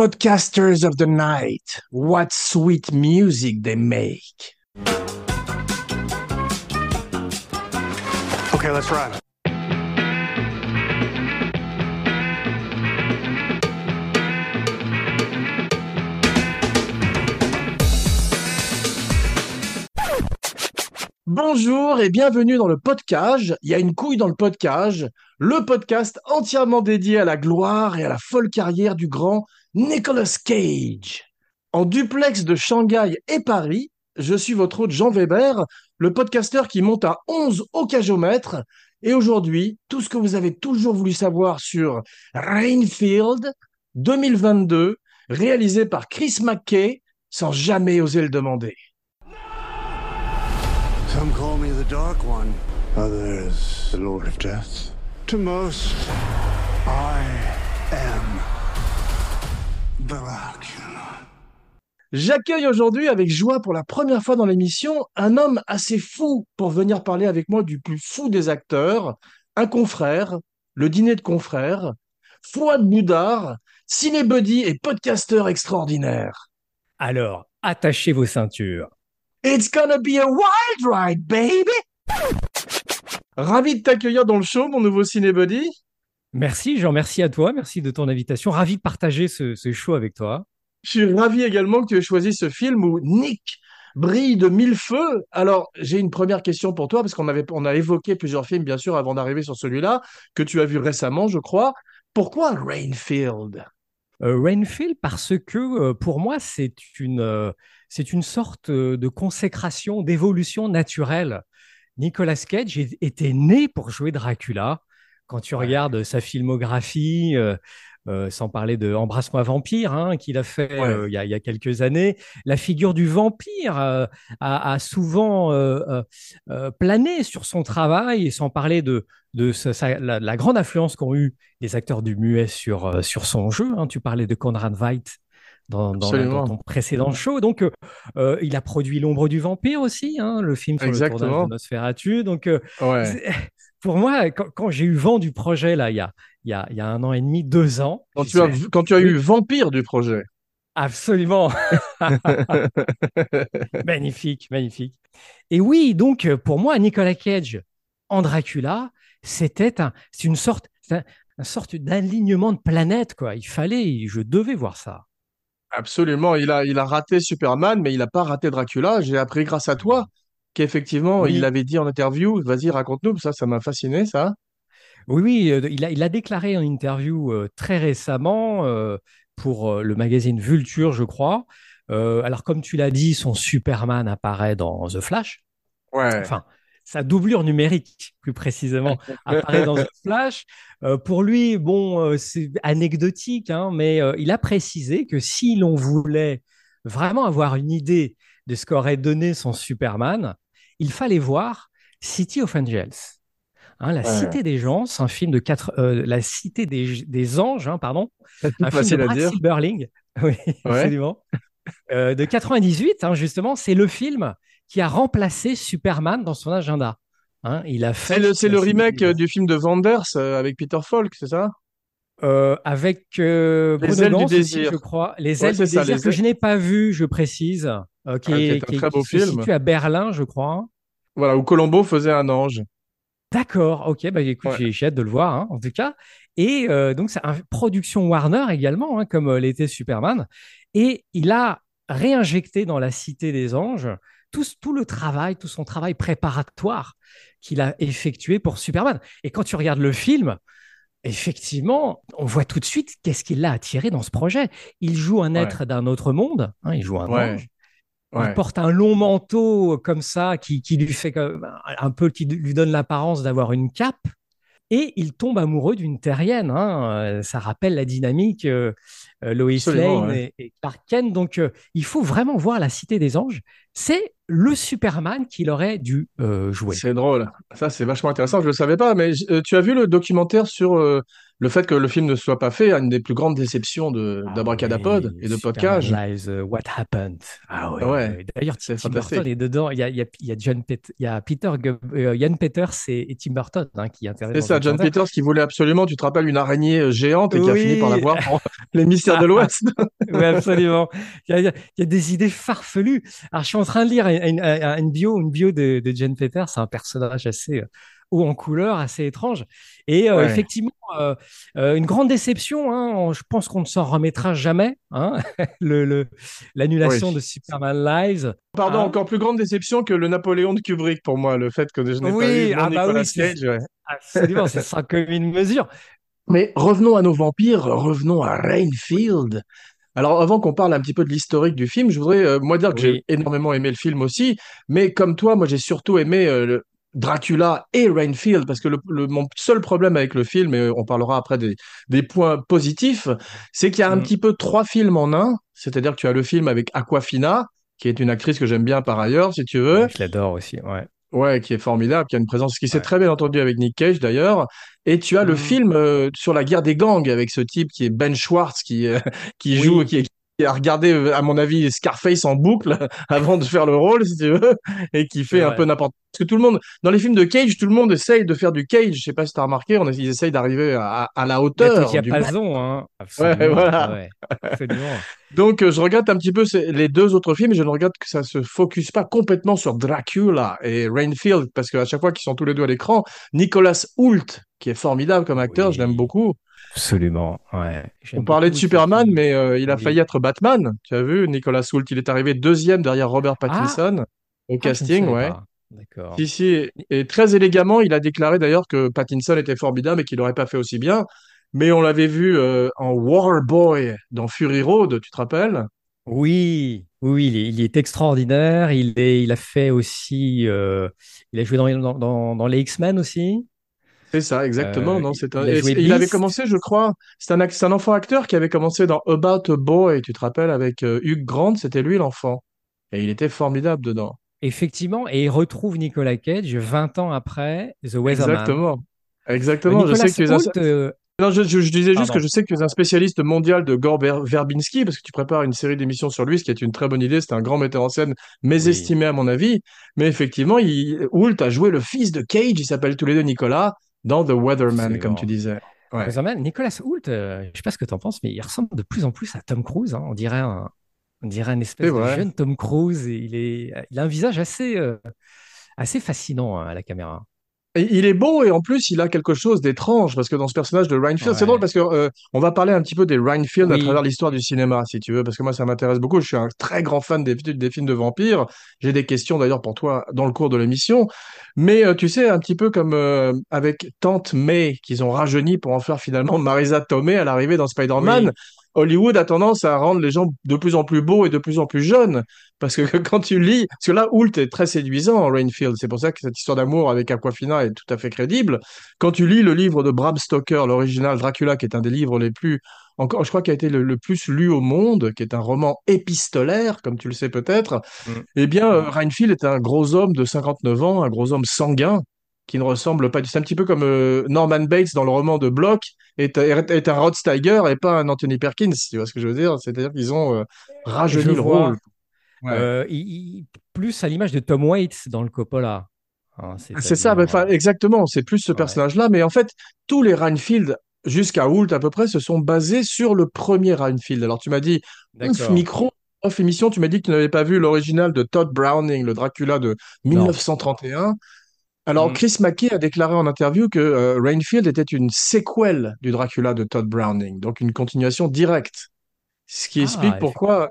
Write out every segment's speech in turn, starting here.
Podcasters of the night, what sweet music they make. Okay, let's run. Bonjour et bienvenue dans le podcast. Il y a une couille dans le podcast, le podcast entièrement dédié à la gloire et à la folle carrière du grand Nicolas Cage. En duplex de Shanghai et Paris, je suis votre hôte Jean Weber, le podcasteur qui monte à 11 au cajomètre. Et aujourd'hui, tout ce que vous avez toujours voulu savoir sur Rainfield 2022, réalisé par Chris McKay, sans jamais oser le demander. Some me the Dark One, others the Lord of Death. To most, I J'accueille aujourd'hui avec joie pour la première fois dans l'émission un homme assez fou pour venir parler avec moi du plus fou des acteurs, un confrère, le dîner de confrères, Fouad Boudard, cinébuddy et podcasteur extraordinaire. Alors, attachez vos ceintures. It's gonna be a wild ride, baby! Ravi de t'accueillir dans le show, mon nouveau cinébuddy. Merci, Jean, merci à toi, merci de ton invitation. Ravi de partager ce, ce show avec toi. Je suis ravi également que tu aies choisi ce film où Nick brille de mille feux. Alors, j'ai une première question pour toi, parce qu'on avait, on a évoqué plusieurs films, bien sûr, avant d'arriver sur celui-là, que tu as vu récemment, je crois. Pourquoi Rainfield? Euh, Rainfield, parce que euh, pour moi, c'est une, euh, c'est une sorte de consécration, d'évolution naturelle. Nicolas Cage était né pour jouer Dracula. Quand tu regardes sa filmographie, euh, sans parler de Embrasse-moi vampire, hein, qu'il a fait Ouais. euh, il y a, il y a quelques années, la figure du vampire euh, a, a souvent plané sur son travail, et sans parler de, de sa- sa- la, la grande influence qu'ont eu les acteurs du muet sur, sur son jeu. hein. Tu parlais de Conrad Veidt dans, dans, Absolument. dans ton précédent show. Donc, euh, il a produit L'ombre du vampire aussi, hein, le film sur le Exactement. tournage de Nosferatu. Donc, euh, Ouais. pour moi, quand, quand j'ai eu vent du projet, là, il y a, il y a, il y a un an et demi, deux ans, Quand tu as, quand tu eu Vampire du projet. absolument magnifique, magnifique. Et oui, donc, euh, pour moi, Nicolas Cage en Dracula, c'était un, c'est une sorte, un- une sorte d'alignement de planète, quoi. Il fallait, je devais voir ça. Absolument, il a, il a raté Superman, mais il n'a pas raté Dracula. J'ai appris grâce à toi qu'effectivement, Oui. il avait dit en interview, vas-y, raconte-nous, ça, ça m'a fasciné, ça. Oui, oui, euh, il a, il a déclaré en interview euh, très récemment euh, pour euh, le magazine Vulture, je crois. Alors, comme tu l'as dit, son Superman apparaît dans The Flash. Ouais. Enfin, sa doublure numérique, plus précisément, apparaît dans The Flash. Pour lui, bon, c'est anecdotique, hein, mais il a précisé que si l'on voulait vraiment avoir une idée de ce qu'aurait donné son Superman, il fallait voir City of Angels. Hein, la Ouais. Cité des gens, c'est un film de quatre, euh, la Cité des, des anges, hein, pardon, un film de facile à Brad dire. Silberling, oui, absolument, Euh, de 98, hein, justement, c'est le film qui a remplacé Superman dans son agenda. Hein, il a fait C'est le, remake euh, du film de Wanders euh, avec Peter Falk, c'est ça? Euh, avec euh, Les Bruno ailes du Gans aussi, désir. je crois. Les Ouais, ailes c'est du ça, désir les que je n'ai pas vu, je précise, euh, qui, Ah, qui est, est un qui est- très beau qui se film. situe à Berlin, je crois. Voilà, où Colombo faisait un ange. D'accord, ok, bah écoute, Ouais. j'ai hâte de le voir, hein, en tout cas. Et euh, donc, c'est une production Warner également, hein, comme euh, l'était Superman. Et il a réinjecté dans la Cité des Anges tout, tout le travail, tout son travail préparatoire qu'il a effectué pour Superman. Et quand tu regardes le film, effectivement, on voit tout de suite qu'est-ce qui l'a attiré dans ce projet. Il joue un Ouais. être d'un autre monde, hein, il joue un Ouais. ange. Ouais. Il porte un long manteau comme ça qui, qui lui fait comme- un peu, qui lui donne l'apparence d'avoir une cape. Et il tombe amoureux d'une terrienne. hein. Euh, Ça rappelle la dynamique euh, euh, Lois Lane ouais. et, et Clark Kent. Donc, euh, il faut vraiment voir la Cité des Anges. C'est le Superman qu'il aurait dû euh, jouer. C'est drôle. Ça, c'est vachement intéressant. Je ne le savais pas, mais euh, tu as vu le documentaire sur euh, le fait que le film ne soit pas fait, une des plus grandes déceptions de Ah d'Abracadapod oui, et de Podcast. Euh, What Happened. Ah ouais. Ouais. D'ailleurs, Tim. Burton est dedans. Il y a, il y a, il y a John Pet- il y a Peter, euh, Ian Peters et, et Tim Burton hein, qui interviennent C'est ça, John. Peters qui voulait absolument, tu te rappelles, une araignée euh, géante et qui a fini par Oui, l'avoir pour les mystères de l'Ouest. oui, absolument. Il y, a, il y a- il y a des idées farfelues. Alors, je suis en train de lire une, une- une bio, une bio de, de John Peters. C'est un personnage assez haut en couleur, assez étrange. Et euh, Ouais. effectivement, euh, euh, une grande déception. hein. On- je pense qu'on ne s'en remettra jamais. hein. Le, le- l'annulation Oui. de Superman Lives. Pardon, Hein? encore plus grande déception que le Napoléon de Kubrick pour moi, le fait que je n'ai pas Oui, vu mon ah bah Nicolas oui, Cage. ouais. Absolument, c'est sans commune mesure. Mais revenons à nos vampires, revenons à Rainfield. Alors, avant qu'on parle un petit peu de l'historique du film, je voudrais, euh, moi, dire que Oui. j'ai énormément aimé le film aussi, mais comme toi, moi, j'ai surtout aimé euh, le Dracula et Rainfield, parce que le, le- mon seul problème avec le film, et on parlera après des, des points positifs, c'est qu'il y a un Mm. petit peu trois films en un, c'est-à-dire que tu as le film avec Aquafina, qui est une actrice que j'aime bien par ailleurs, si tu veux, je l'adore aussi. Ouais. Ouais, qui est formidable, qui a une présence qui s'est Ouais. très bien entendu avec Nick Cage d'ailleurs. Et tu as le Mhm. film euh, sur la guerre des gangs avec ce type qui est Ben Schwartz qui euh, qui joue, Oui. qui, est- qui a regardé euh, à mon avis Scarface en boucle avant de faire le rôle si tu veux, et qui fait un peu n'importe. Parce que tout le monde dans les films de Cage, tout le monde essaye de faire du Cage. Je sais pas si t'as remarqué, on ils essayent d'arriver à, à la D'être au hauteur du diapason, hein. Absolument. voilà. Ouais, absolument. Donc, euh, je regarde un petit peu les deux autres films et je ne regarde que ça se focus pas complètement sur Dracula et Rainfield parce qu'à chaque fois qu'ils sont tous les deux à l'écran, Nicolas Hoult, qui est formidable comme acteur, je l'aime beaucoup. Absolument. Ouais. On parlait de. Superman, mais euh, il a Oui. failli être Batman. Tu as vu, Nicolas Hoult, il est arrivé deuxième derrière Robert Pattinson au Ah, casting, ouais. D'accord. Si, si. Et très élégamment, il a déclaré d'ailleurs que Pattinson était formidable et qu'il n'aurait pas fait aussi bien. Mais on l'avait vu euh, en Warboy dans Fury Road, tu te rappelles? Oui, oui, il est, il est extraordinaire. Il est, il a fait aussi, euh, il a joué dans, dans, dans- dans les X-Men aussi. C'est ça, exactement. Euh, non, c'est un... il avait commencé, je crois, c'est un, un enfant acteur qui avait commencé dans About a Boy, tu te rappelles, avec euh, Hugh Grant, c'était lui l'enfant. Et il était formidable dedans. Effectivement, et il retrouve Nicolas Cage 20 ans après The Weatherman. Exactement. Exactement. Je sais que tu es un... Euh, Non, je, je- je disais juste pardon. que je sais que tu es un spécialiste mondial de Gore Ver- Verbinski, parce que tu prépares une série d'émissions sur lui, ce qui est une très bonne idée. C'est un grand metteur en scène, mésestimé à mon avis. Mais effectivement, il... Hoult a joué le fils de Cage, ils s'appellent tous les deux Nicolas, dans The Weatherman, comme tu disais. Ouais. Weatherman, Nicolas Hoult, euh, je sais pas ce que tu en penses, mais il ressemble de plus en plus à Tom Cruise. hein. On dirait un, on dirait une espèce de jeune Tom Cruise. Et il est, il a un visage assez, euh, assez fascinant hein, à la caméra. Et il est beau et en plus il a quelque chose d'étrange parce que dans ce personnage de Reinfield, c'est drôle Ouais. parce que euh, on va parler un petit peu des Reinfield à Oui, travers l'histoire du cinéma si tu veux parce que moi ça m'intéresse beaucoup. Je suis un très grand fan des, des films de vampires. J'ai des questions d'ailleurs pour toi dans le cours de l'émission. Mais euh, tu sais un petit peu comme euh, avec Tante May qu'ils ont rajeuni pour en faire finalement Marisa Tomei à l'arrivée dans Spider-Man. oui, Hollywood a tendance à rendre les gens de plus en plus beaux et de plus en plus jeunes. Parce que quand tu lis, parce que là, Hoult est très séduisant en Rainfield, c'est pour ça que cette histoire d'amour avec Aquafina est tout à fait crédible. Quand tu lis le livre de Bram Stoker, l'original Dracula, qui est un des livres les plus, encore, je crois, qui a été le, le plus lu au monde, qui est un roman épistolaire, comme tu le sais peut-être, Mm. eh bien, euh. Rainfield est un gros homme de 59 ans, un gros homme sanguin, qui ne ressemble pas, c'est un petit peu comme euh, Norman Bates dans le roman de Bloch, est, est, est un Rod Steiger et pas un Anthony Perkins, tu vois ce que je veux dire? C'est-à-dire qu'ils ont euh, rajeuni je le rôle. Ouais. Euh, il- il- plus à l'image de Tom Waits dans le Coppola. hein, C'est ça, bah, exactement. C'est plus ce ouais, personnage-là. Mais en fait, tous les Reinfield, jusqu'à Hoult à peu près, se sont basés sur le premier Reinfield. Alors, tu m'as dit, micro, off émission, tu m'as dit que tu n'avais pas vu l'original de Todd Browning, le Dracula de Non. 1931. Alors, Mm. Chris McKay a déclaré en interview que euh, Rainfield était une séquelle du Dracula de Todd Browning, donc une continuation directe. Ce qui explique Ah, effectivement. pourquoi,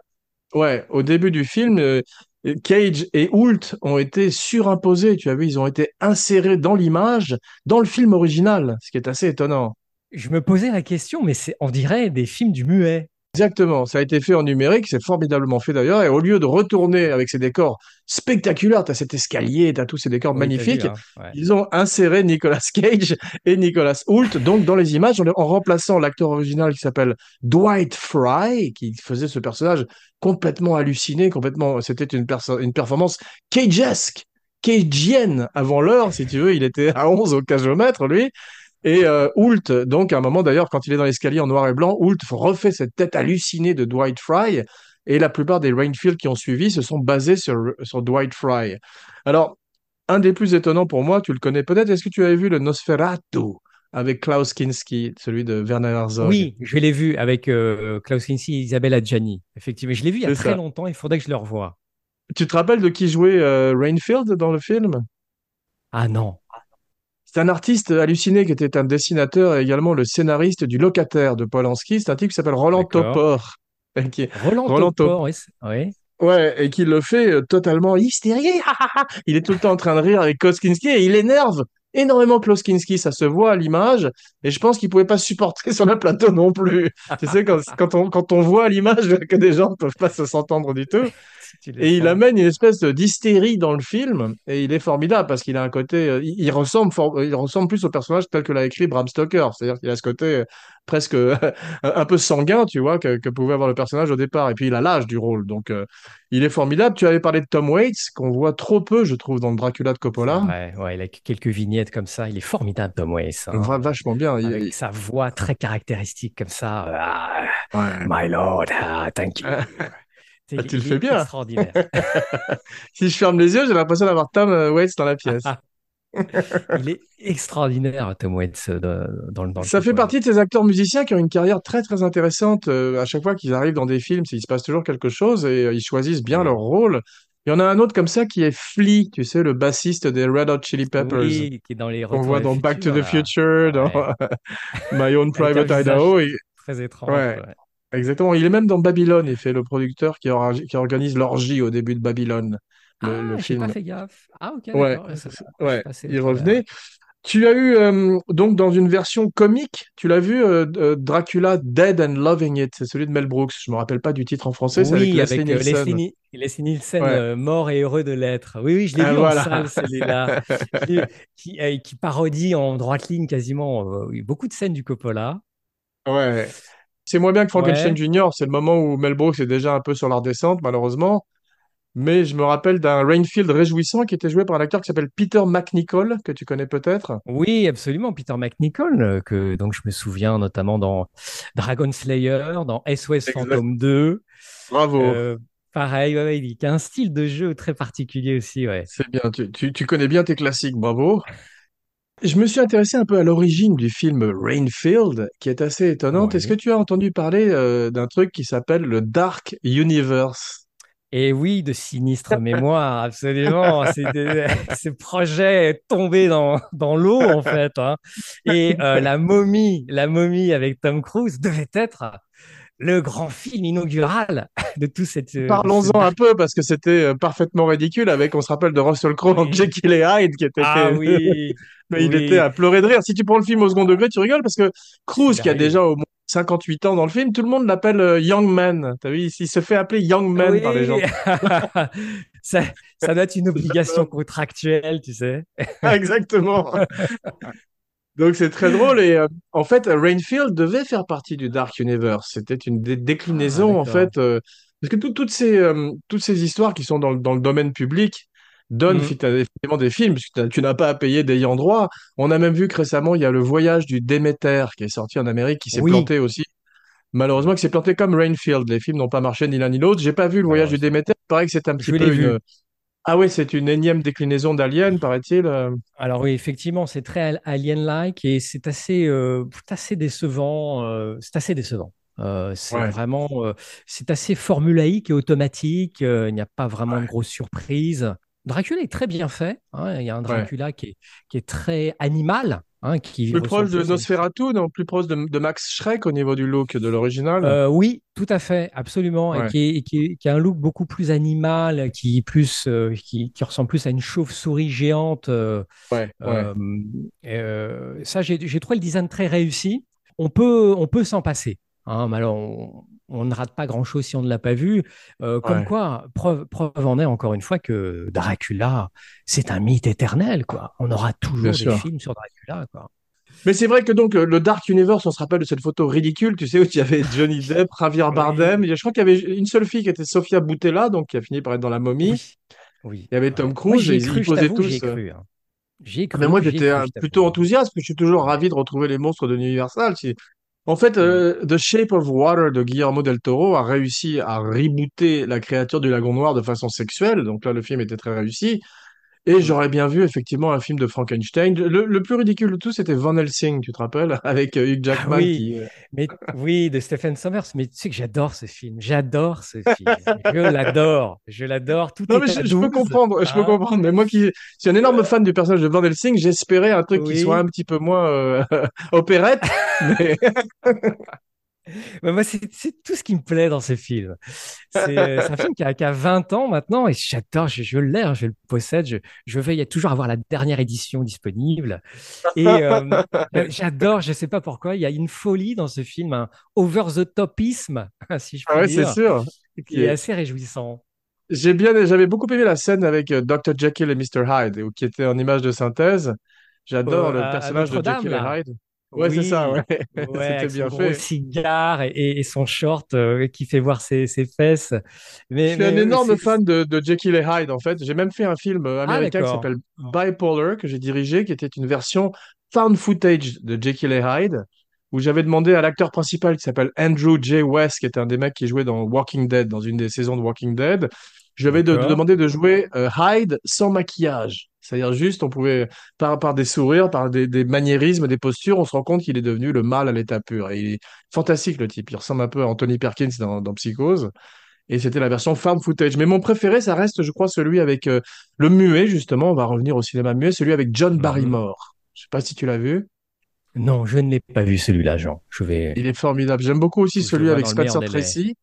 ouais, au début du film, euh, Cage et Hoult ont été surimposés, tu as vu, ils ont été insérés dans l'image, dans le film original, ce qui est assez étonnant. Je me posais la question, mais c'est, on dirait des films du muet. Exactement, ça a été fait en numérique, c'est formidablement fait d'ailleurs, et au lieu de retourner avec ces décors spectaculaires, tu as cet escalier, tu as tous ces décors Oui, t'as vu, magnifiques, hein, ouais. ils ont inséré Nicolas Cage et Nicolas Hoult donc dans les images en, remplaçant l'acteur original qui s'appelle Dwight Fry, qui faisait ce personnage complètement halluciné, complètement, c'était une, une performance cagesque, cagienne avant l'heure, si tu veux, il était à 11 au cagomètre, lui. Et euh, Hoult, donc à un moment d'ailleurs, quand il est dans l'escalier en noir et blanc, Hoult refait cette tête hallucinée de Dwight Fry. Et la plupart des Rainfield qui ont suivi se sont basés sur, sur Dwight Fry. Alors, un des plus étonnants pour moi, tu le connais peut-être, est-ce que tu avais vu le Nosferatu avec Klaus Kinski, celui de Werner Herzog? Oui, je l'ai vu avec euh, Klaus Kinski et Isabelle Adjani. Effectivement, je l'ai vu il y a très ça. longtemps, il faudrait que je le revoie. Tu te rappelles de qui jouait euh, Rainfield dans le film? Ah non, C'est un artiste halluciné qui était un dessinateur et également le scénariste du Locataire de Polanski. C'est un type qui s'appelle Roland. Topor. Roland Roland Topor. Oui. ouais. Et qui le fait euh, totalement hystérique. Il est tout le temps en train de rire avec Koskinski et il énerve énormément Kloskinski, ça se voit à l'image. Et je pense qu'il pouvait pas supporter sur le plateau non plus. Tu sais, quand, quand on, quand on voit à l'image que des gens ne peuvent pas se s'entendre du tout. Et il amène une espèce d'hystérie dans le film, et il est formidable parce qu'il a un côté, euh, il, il ressemble, for- il ressemble plus au personnage tel que l'a écrit Bram Stoker, c'est-à-dire qu'il a ce côté euh, presque euh, un peu sanguin, tu vois, que, que pouvait avoir le personnage au départ, et puis il a l'âge du rôle, donc euh, il est formidable. Tu avais parlé de Tom Waits, qu'on voit trop peu, je trouve, dans le Dracula de Coppola. vrai, ouais, il a quelques vignettes comme ça. Il est formidable, Tom Waits. hein. Va- vachement bien. Avec il- sa voix très caractéristique comme ça. Ah, ouais. my lord, ah, thank you. Ah, tu le fais bien. Extraordinaire. Si je ferme les yeux, j'ai l'impression d'avoir Tom euh, Waits dans la pièce. Il est extraordinaire, Tom Waits, euh, dans, le- dans le Ça fait partie de ces acteurs musiciens qui ont une carrière très très intéressante. Euh, à chaque fois qu'ils arrivent dans des films, il se passe toujours quelque chose et ils choisissent bien leur rôle. Il y en a un autre comme ça qui est Flea, tu sais, le bassiste des Red Hot Chili Peppers, Oui, qui est dans les Retours voit dans Back to the là. Future, dans Ouais. My Own Private Idaho. et- Très étrange. Ouais. Exactement. Il est même dans Babylone. Il fait le producteur qui, orga- qui organise l'orgie au début de Babylone, le, Ah, le j'ai pas film. fait gaffe. Ah, ok, Ouais, d'accord. ça- il au revenait. Tu as eu, euh, donc, dans une version comique, tu l'as vu, euh, euh, Dracula Dead and Loving It. C'est celui de Mel Brooks. Je me rappelle pas du titre en français. C'est avec Oui, Leslie avec euh, Nielsen. Leslie, Ni- Leslie Nielsen, Ouais. euh, mort et heureux de l'être. Oui, oui, je l'ai Ah, vu voilà. en salle, celui-là, qui, qui, euh, qui parodie en droite ligne quasiment euh, oui, beaucoup de scènes du Coppola. Ouais. C'est moins bien que Frankenstein Ouais. Jr. C'est le moment où Mel Brooks est déjà un peu sur la redescente, malheureusement. Mais je me rappelle d'un Rainfield réjouissant qui était joué par un acteur qui s'appelle Peter McNichol, que tu connais peut-être. Oui, absolument. Peter McNichol, euh, que donc je me souviens notamment dans Dragon Slayer, dans SOS Exact. Phantom 2. Bravo. Euh, pareil, ouais, il a un style de jeu très particulier aussi, ouais. C'est bien. Tu, tu- tu connais bien tes classiques. Bravo. Je me suis intéressé un peu à l'origine du film Rainfield, qui est assez étonnante. Est-ce que tu as entendu parler euh, d'un truc qui s'appelle le Dark Universe? Et oui, de sinistre mémoire, absolument. C'est des- ce projet est tombé dans, dans l'eau, en fait. hein. Et euh, la momie, la momie avec Tom Cruise devait être le grand film inaugural de tout cette. euh, Parlons-en un peu parce que c'était euh, parfaitement ridicule avec, on se rappelle de Russell Crowe en Oui. Jekyll et Hyde qui était Ah oui, Mais il était à pleurer de rire. Si tu prends le film au second degré, tu rigoles parce que C'est qui a déjà au moins 58 ans dans le film, tout le monde l'appelle euh, Young Man. T'as vu, il se fait appeler Young Man par les gens. Ça, ça doit être une obligation contractuelle, tu sais. Exactement. Donc c'est très drôle et euh, en fait Rainfield devait faire partie du Dark Universe. C'était une dé- déclinaison Ah, en fait euh, parce que tout- toutes ces euh, toutes ces histoires qui sont dans, le- dans le domaine public donnent Mm. fit- effectivement des films puisque tu n'as pas à payer d'ayant droit. On a même vu que récemment il y a le Voyage du Déméter qui est sorti en Amérique qui s'est Oui, planté aussi. Malheureusement qui s'est planté comme Rainfield. Les films n'ont pas marché ni l'un ni l'autre. J'ai pas vu le Voyage du. Déméter. Il paraît que c'est un petit peu une ah ouais c'est une énième déclinaison d'Alien paraît-il. euh. Alors oui, effectivement, c'est très al- alien-like et c'est assez, euh, assez décevant. euh, c'est assez décevant. Euh, c'est Ouais. vraiment, c'est assez formulaïque et automatique. il n'y a pas vraiment de grosses surprises. Dracula est très bien fait. hein, il y a un Ouais. Dracula qui est, qui est très animal, hein, qui Plus proche de Nosferatu, non? Plus proche de, de Max Schreck au niveau du look de l'original. Euh, oui, tout à fait, absolument, et qui, est- et qui, est- qui a un look beaucoup plus animal, qui plus, euh, qui, qui ressemble plus à une chauve-souris géante. euh, Ouais, ouais. ça, j'ai j'ai trouvé le design très réussi. On peut, on peut s'en passer. Hein, mais alors, on, on ne rate pas grand-chose si on ne l'a pas vu. Euh, comme Ouais. quoi, preuve, preuve en est encore une fois que Dracula, c'est un mythe éternel, quoi. On aura Bien toujours des sûr. films sur Dracula, quoi. Mais c'est vrai que donc euh, le Dark Universe, on se rappelle de cette photo ridicule, tu sais, où il y avait Johnny Depp, Javier Bardem. Oui, Je crois qu'il y avait une seule fille qui était Sofia Boutella, donc qui a fini par être dans La Momie. oui, oui. Il y avait ouais. Tom Cruise j'y et cru, ils je posaient t'avoue, j'y ai tous. euh, cru. hein. Cru. Mais moi, j'étais plutôt enthousiaste, parce que je suis toujours ravi de retrouver les monstres de l'Universal. En fait, Mm. euh, The Shape of Water de Guillermo del Toro a réussi à rebooter la créature du lagon noir de façon sexuelle. Donc là, le film était très réussi. Et j'aurais bien vu effectivement un film de Frankenstein. Le, le plus ridicule de tout, c'était Van Helsing, tu te rappelles, avec euh, Hugh Ah Jackman oui, qui. euh, mais oui, de Stephen Sommers. Mais tu sais que j'adore ce film. J'adore ce film. Je l'adore. Je l'adore. Tout Non mais est je, à je peux 12. comprendre, je peux hein. comprendre. Mais moi qui suis un énorme fan du personnage de Van Helsing, j'espérais un truc qui soit un petit peu moins euh, opérette. Mais Mais moi, c'est tout ce qui me plaît dans ce film. C'est euh, c'est un film qui a, qui a 20 ans maintenant et j'adore, je, je l'ai, hein, je le possède, je, je veille à toujours avoir la dernière édition disponible. Et euh, euh, j'adore, je sais pas pourquoi, il y a une folie dans ce film, un over-the-topisme, si je Ah puis ouais, dire, sûr. qui est assez réjouissant. J'ai bien, j'avais beaucoup aimé la scène avec Dr. Jekyll et Mr. Hyde, qui était en image de synthèse. J'adore Euh, le personnage de Jekyll et. Hyde. Ouais, c'est ça, ouais. Oui, ouais, C'était avec son bien gros fait. cigare et, son short euh, qui fait voir ses, ses fesses. Je Mais, suis un mais euh, énorme fan de, de Jekyll et Hyde, en fait. J'ai même fait un film euh, Ah, américain qui s'appelle Bipolar, que j'ai dirigé, qui était une version found footage de Jekyll et Hyde, où j'avais demandé à l'acteur principal qui s'appelle Andrew J. West, qui était un des mecs qui jouait dans Walking Dead, dans une des saisons de Walking Dead, je lui avais de, de D'accord. demandé de jouer euh, Hyde sans maquillage. C'est-à-dire juste, on pouvait, par, par des sourires, par des, des maniérismes, des postures, on se rend compte qu'il est devenu le mal à l'état pur. Et il est fantastique, le type. Il ressemble un peu à Anthony Perkins dans, dans Psychose. Et c'était la version found footage. Mais mon préféré, ça reste, je crois, celui avec euh, le muet, justement. On va revenir au cinéma muet, celui avec John Mhm. Barrymore. Je sais pas si tu l'as vu. Non, je ne l'ai pas vu celui-là, Jean. Je vais... Il est formidable. J'aime beaucoup aussi celui avec Spencer. Tracy.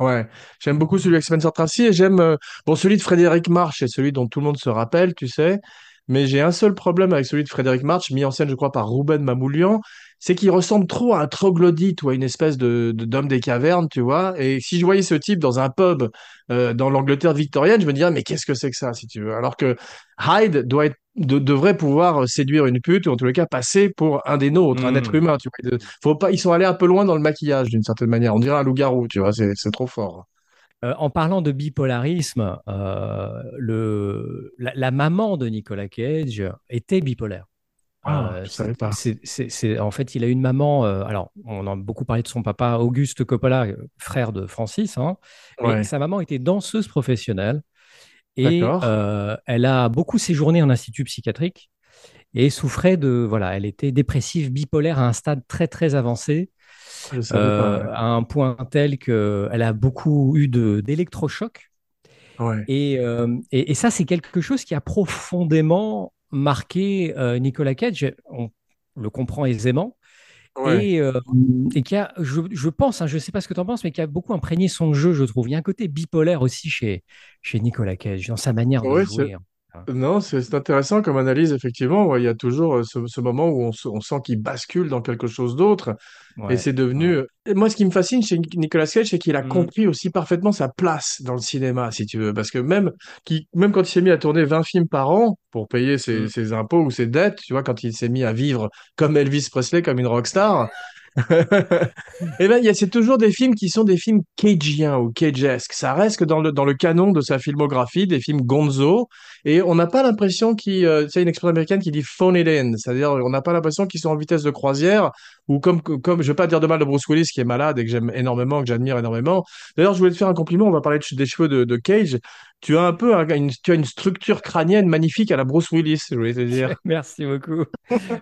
Ouais, j'aime beaucoup celui avec Spencer Tracy et j'aime euh, bon celui de Frédéric March, c'est celui dont tout le monde se rappelle, tu sais. Mais j'ai un seul problème avec celui de Frédéric March, mis en scène, je crois, par Ruben Mamoulian, c'est qu'il ressemble trop à un troglodyte ou à une espèce de de- d'homme des cavernes, tu vois. Et si je voyais ce type dans un pub euh, dans l'Angleterre victorienne, je me dirais, mais qu'est-ce que c'est que ça, si tu veux? Alors que Hyde doit être de- devrait pouvoir séduire une pute ou en tous les cas passer pour un des nôtres, un être Hmm. humain, tu vois. Faut pas, ils sont allés un peu loin dans le maquillage d'une certaine manière. On dirait un loup-garou, tu vois. C'est trop fort. Euh, en parlant de bipolarisme, euh, le, la, la maman de Nicolas Cage était bipolaire. Ah, Euh, je savais pas. en fait, il a une maman. euh, alors, on a beaucoup parlé de son papa, Auguste Coppola, euh, frère de Francis, hein, sa maman était danseuse professionnelle et euh, elle a beaucoup séjourné en institut psychiatrique et souffrait de. Voilà, elle était dépressive, bipolaire à un stade très, très avancé, pas. euh, à un point tel qu'elle a beaucoup eu de, d'électrochocs. Ouais. Et, euh, et, et ça, c'est quelque chose qui a profondément marqué Nicolas Cage. On le comprend aisément. Ouais. Et, euh, et qui a, je, je pense, hein, je ne sais pas ce que tu en penses, mais qui a beaucoup imprégné son jeu, je trouve. Il y a un côté bipolaire aussi chez, chez Nicolas Cage, dans sa manière de Ouais, jouer. Hein. Non, c'est c'est intéressant comme analyse, effectivement. Ouais, il y a toujours euh, ce, ce moment où on, se- on sent qu'il bascule dans quelque chose d'autre. Et Ouais, c'est devenu. ouais. euh, Et moi, ce qui me fascine chez Nic- Nicolas Cage, c'est qu'il a Mm, compris aussi parfaitement sa place dans le cinéma, si tu veux. Parce que même, qui, même quand il s'est mis à tourner 20 films par an pour payer ses, mm. ses impôts ou ses dettes, tu vois, quand il s'est mis à vivre comme Elvis Presley, comme une rockstar, Eh a, c'est toujours des films qui sont des films cagiens ou cagesques. Ça reste que dans le, dans le canon de sa filmographie, des films gonzo. Et on n'a pas l'impression qu'il, euh, c'est une expression américaine qui dit phone it in. C'est-à-dire, on n'a pas l'impression qu'ils sont en vitesse de croisière ou comme, comme, je vais pas dire de mal de Bruce Willis qui est malade et que j'aime énormément, que j'admire énormément. D'ailleurs, je voulais te faire un compliment. On va parler de- des cheveux de, de Cage. Tu as un peu un- une, tu as une structure crânienne magnifique à la Bruce Willis, je voulais te dire. Merci beaucoup.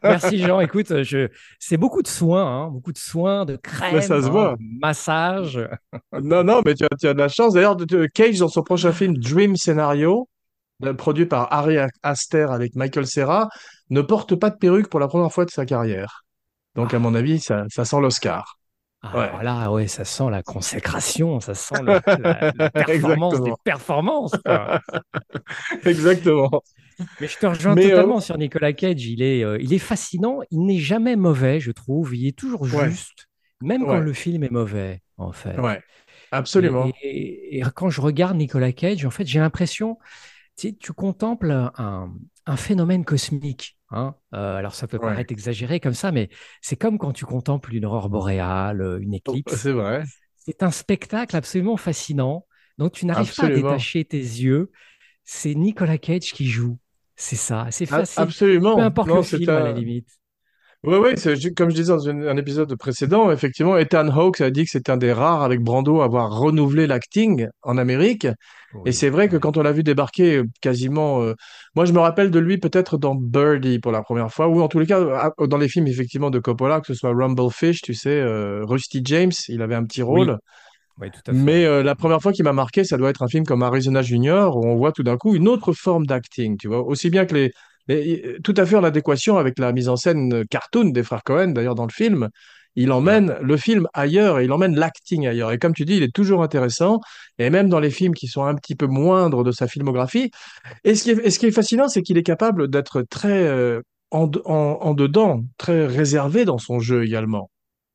Merci Jean. Écoute, je... c'est beaucoup de soins, hein, beaucoup de soins, de Mais ça crème, se hein, voit. massage. Non, non, mais tu as, tu as de la chance. D'ailleurs, Cage, dans son prochain film Dream Scenario, euh, produit par Ari Aster avec Michael Cera, ne porte pas de perruque pour la première fois de sa carrière. Donc, à mon Ah, avis, ça, ça sent l'Oscar. Ouais, alors là, ouais, ça sent la consécration, ça sent la, la performance des performances. Exactement. Mais je te rejoins Mais, euh, totalement sur Nicolas Cage. Il est, euh, il est fascinant. Il n'est jamais mauvais, je trouve. Il est toujours ouais, juste, même quand le film est mauvais, en fait. ouais, Et, absolument. et- et quand je regarde Nicolas Cage, en fait, j'ai l'impression, tu tu contemples un, un phénomène cosmique. hein. Euh, alors, ça peut Ouais, paraître exagéré comme ça, mais c'est comme quand tu contemples une aurore boréale, euh, une Oh, éclipse. c'est vrai. C'est un spectacle absolument fascinant. Donc, tu n'arrives pas à détacher tes yeux. C'est Nicolas Cage qui joue. C'est ça, c'est A- facile. absolument. Peu importe Non, le c'est film, à la limite. Oui, oui, c'est ju- comme je disais dans un, un épisode précédent, effectivement, Ethan Hawke a dit que c'était un des rares avec Brando à avoir renouvelé l'acting en Amérique. Et Oui, c'est vrai que quand on l'a vu débarquer euh, quasiment, euh, moi je me rappelle de lui peut-être dans Birdie pour la première fois, ou en tous les cas dans les films effectivement de Coppola, que ce soit Rumblefish, tu sais, euh, Rusty James, il avait un petit Oui, rôle. oui, tout à fait. Mais euh, la première fois qui m'a marqué, ça doit être un film comme Arizona Junior, où on voit tout d'un coup une autre forme d'acting, tu vois, aussi bien que les, les- tout à fait en adéquation avec la mise en scène euh, cartoon des frères Cohen, d'ailleurs dans le film. Il emmène le film ailleurs et il emmène l'acting ailleurs. Et comme tu dis, il est toujours intéressant. Et même dans les films qui sont un petit peu moindres de sa filmographie. Et ce qui est, et ce qui est fascinant, c'est qu'il est capable d'être très euh, en, de- en, en dedans, très réservé dans son jeu également.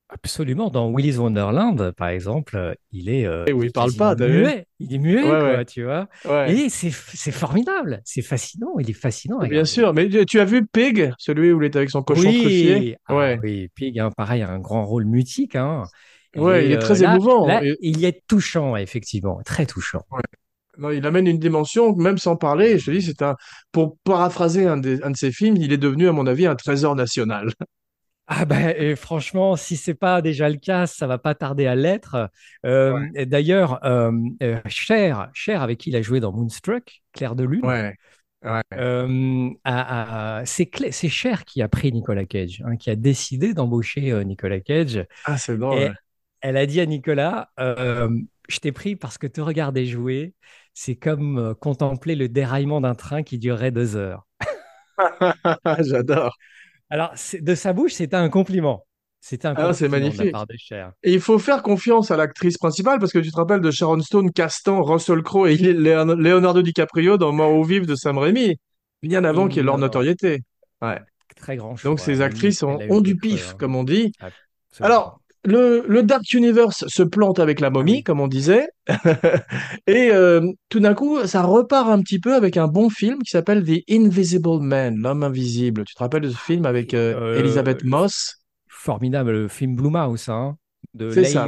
Absolument. Dans Willy's Wonderland, par exemple, euh, il est, euh, Et il est parle pas, muet. Il est muet, Ouais, ouais, quoi, tu vois. ouais. Et c'est, formidable. C'est fascinant. Il est fascinant Bien sûr, mais tu tu as vu Pig, celui où il était avec son cochon truffier? Oui, ah Ouais, oui, Pig, hein, pareil, un grand rôle mutique. Hein. Il ouais, il est est euh, très là, émouvant. là, Et, il est touchant, effectivement, très touchant. ouais. Non, il amène une dimension, même sans parler. Je te dis, c'est un, pour paraphraser un, des- un de ses films, il est devenu, à mon avis, un trésor national. Ah ben, et franchement, si c'est pas déjà le cas, ça va pas tarder à l'être. Euh, et D'ailleurs, euh, euh, Cher, Cher, avec qui il a joué dans Moonstruck, Clair de Lune, ouais, euh, c'est Cher qui a pris Nicolas Cage, hein, qui a décidé d'embaucher Nicolas Cage. Ah, c'est Et drôle. elle a dit à Nicolas, je t'ai pris parce que te regarder jouer, c'est comme contempler le déraillement d'un train qui durerait deux heures. J'adore. Alors, c'est- de sa bouche, c'était un compliment. C'était un Ah, c'est compliment de la magnifique. part de Cher. Et il faut faire confiance à l'actrice principale parce que tu te rappelles de Sharon Stone castant Russell Crowe et Leonardo DiCaprio dans Mort ou Vif de Sam Raimi, bien avant qu'il ait leur notoriété. Ouais. Très grand Donc ces eu, actrices ont, du pif, hein. comme on dit. Absolument. Alors, le, le Dark Universe se plante avec la Ah momie, comme on disait, et euh, tout d'un coup, ça repart un petit peu avec un bon film qui s'appelle The Invisible Man, l'homme invisible. Tu te rappelles de ce film avec Oui, euh, euh, Elizabeth Moss? formidable le film Blumhouse, hein, de C'est ça.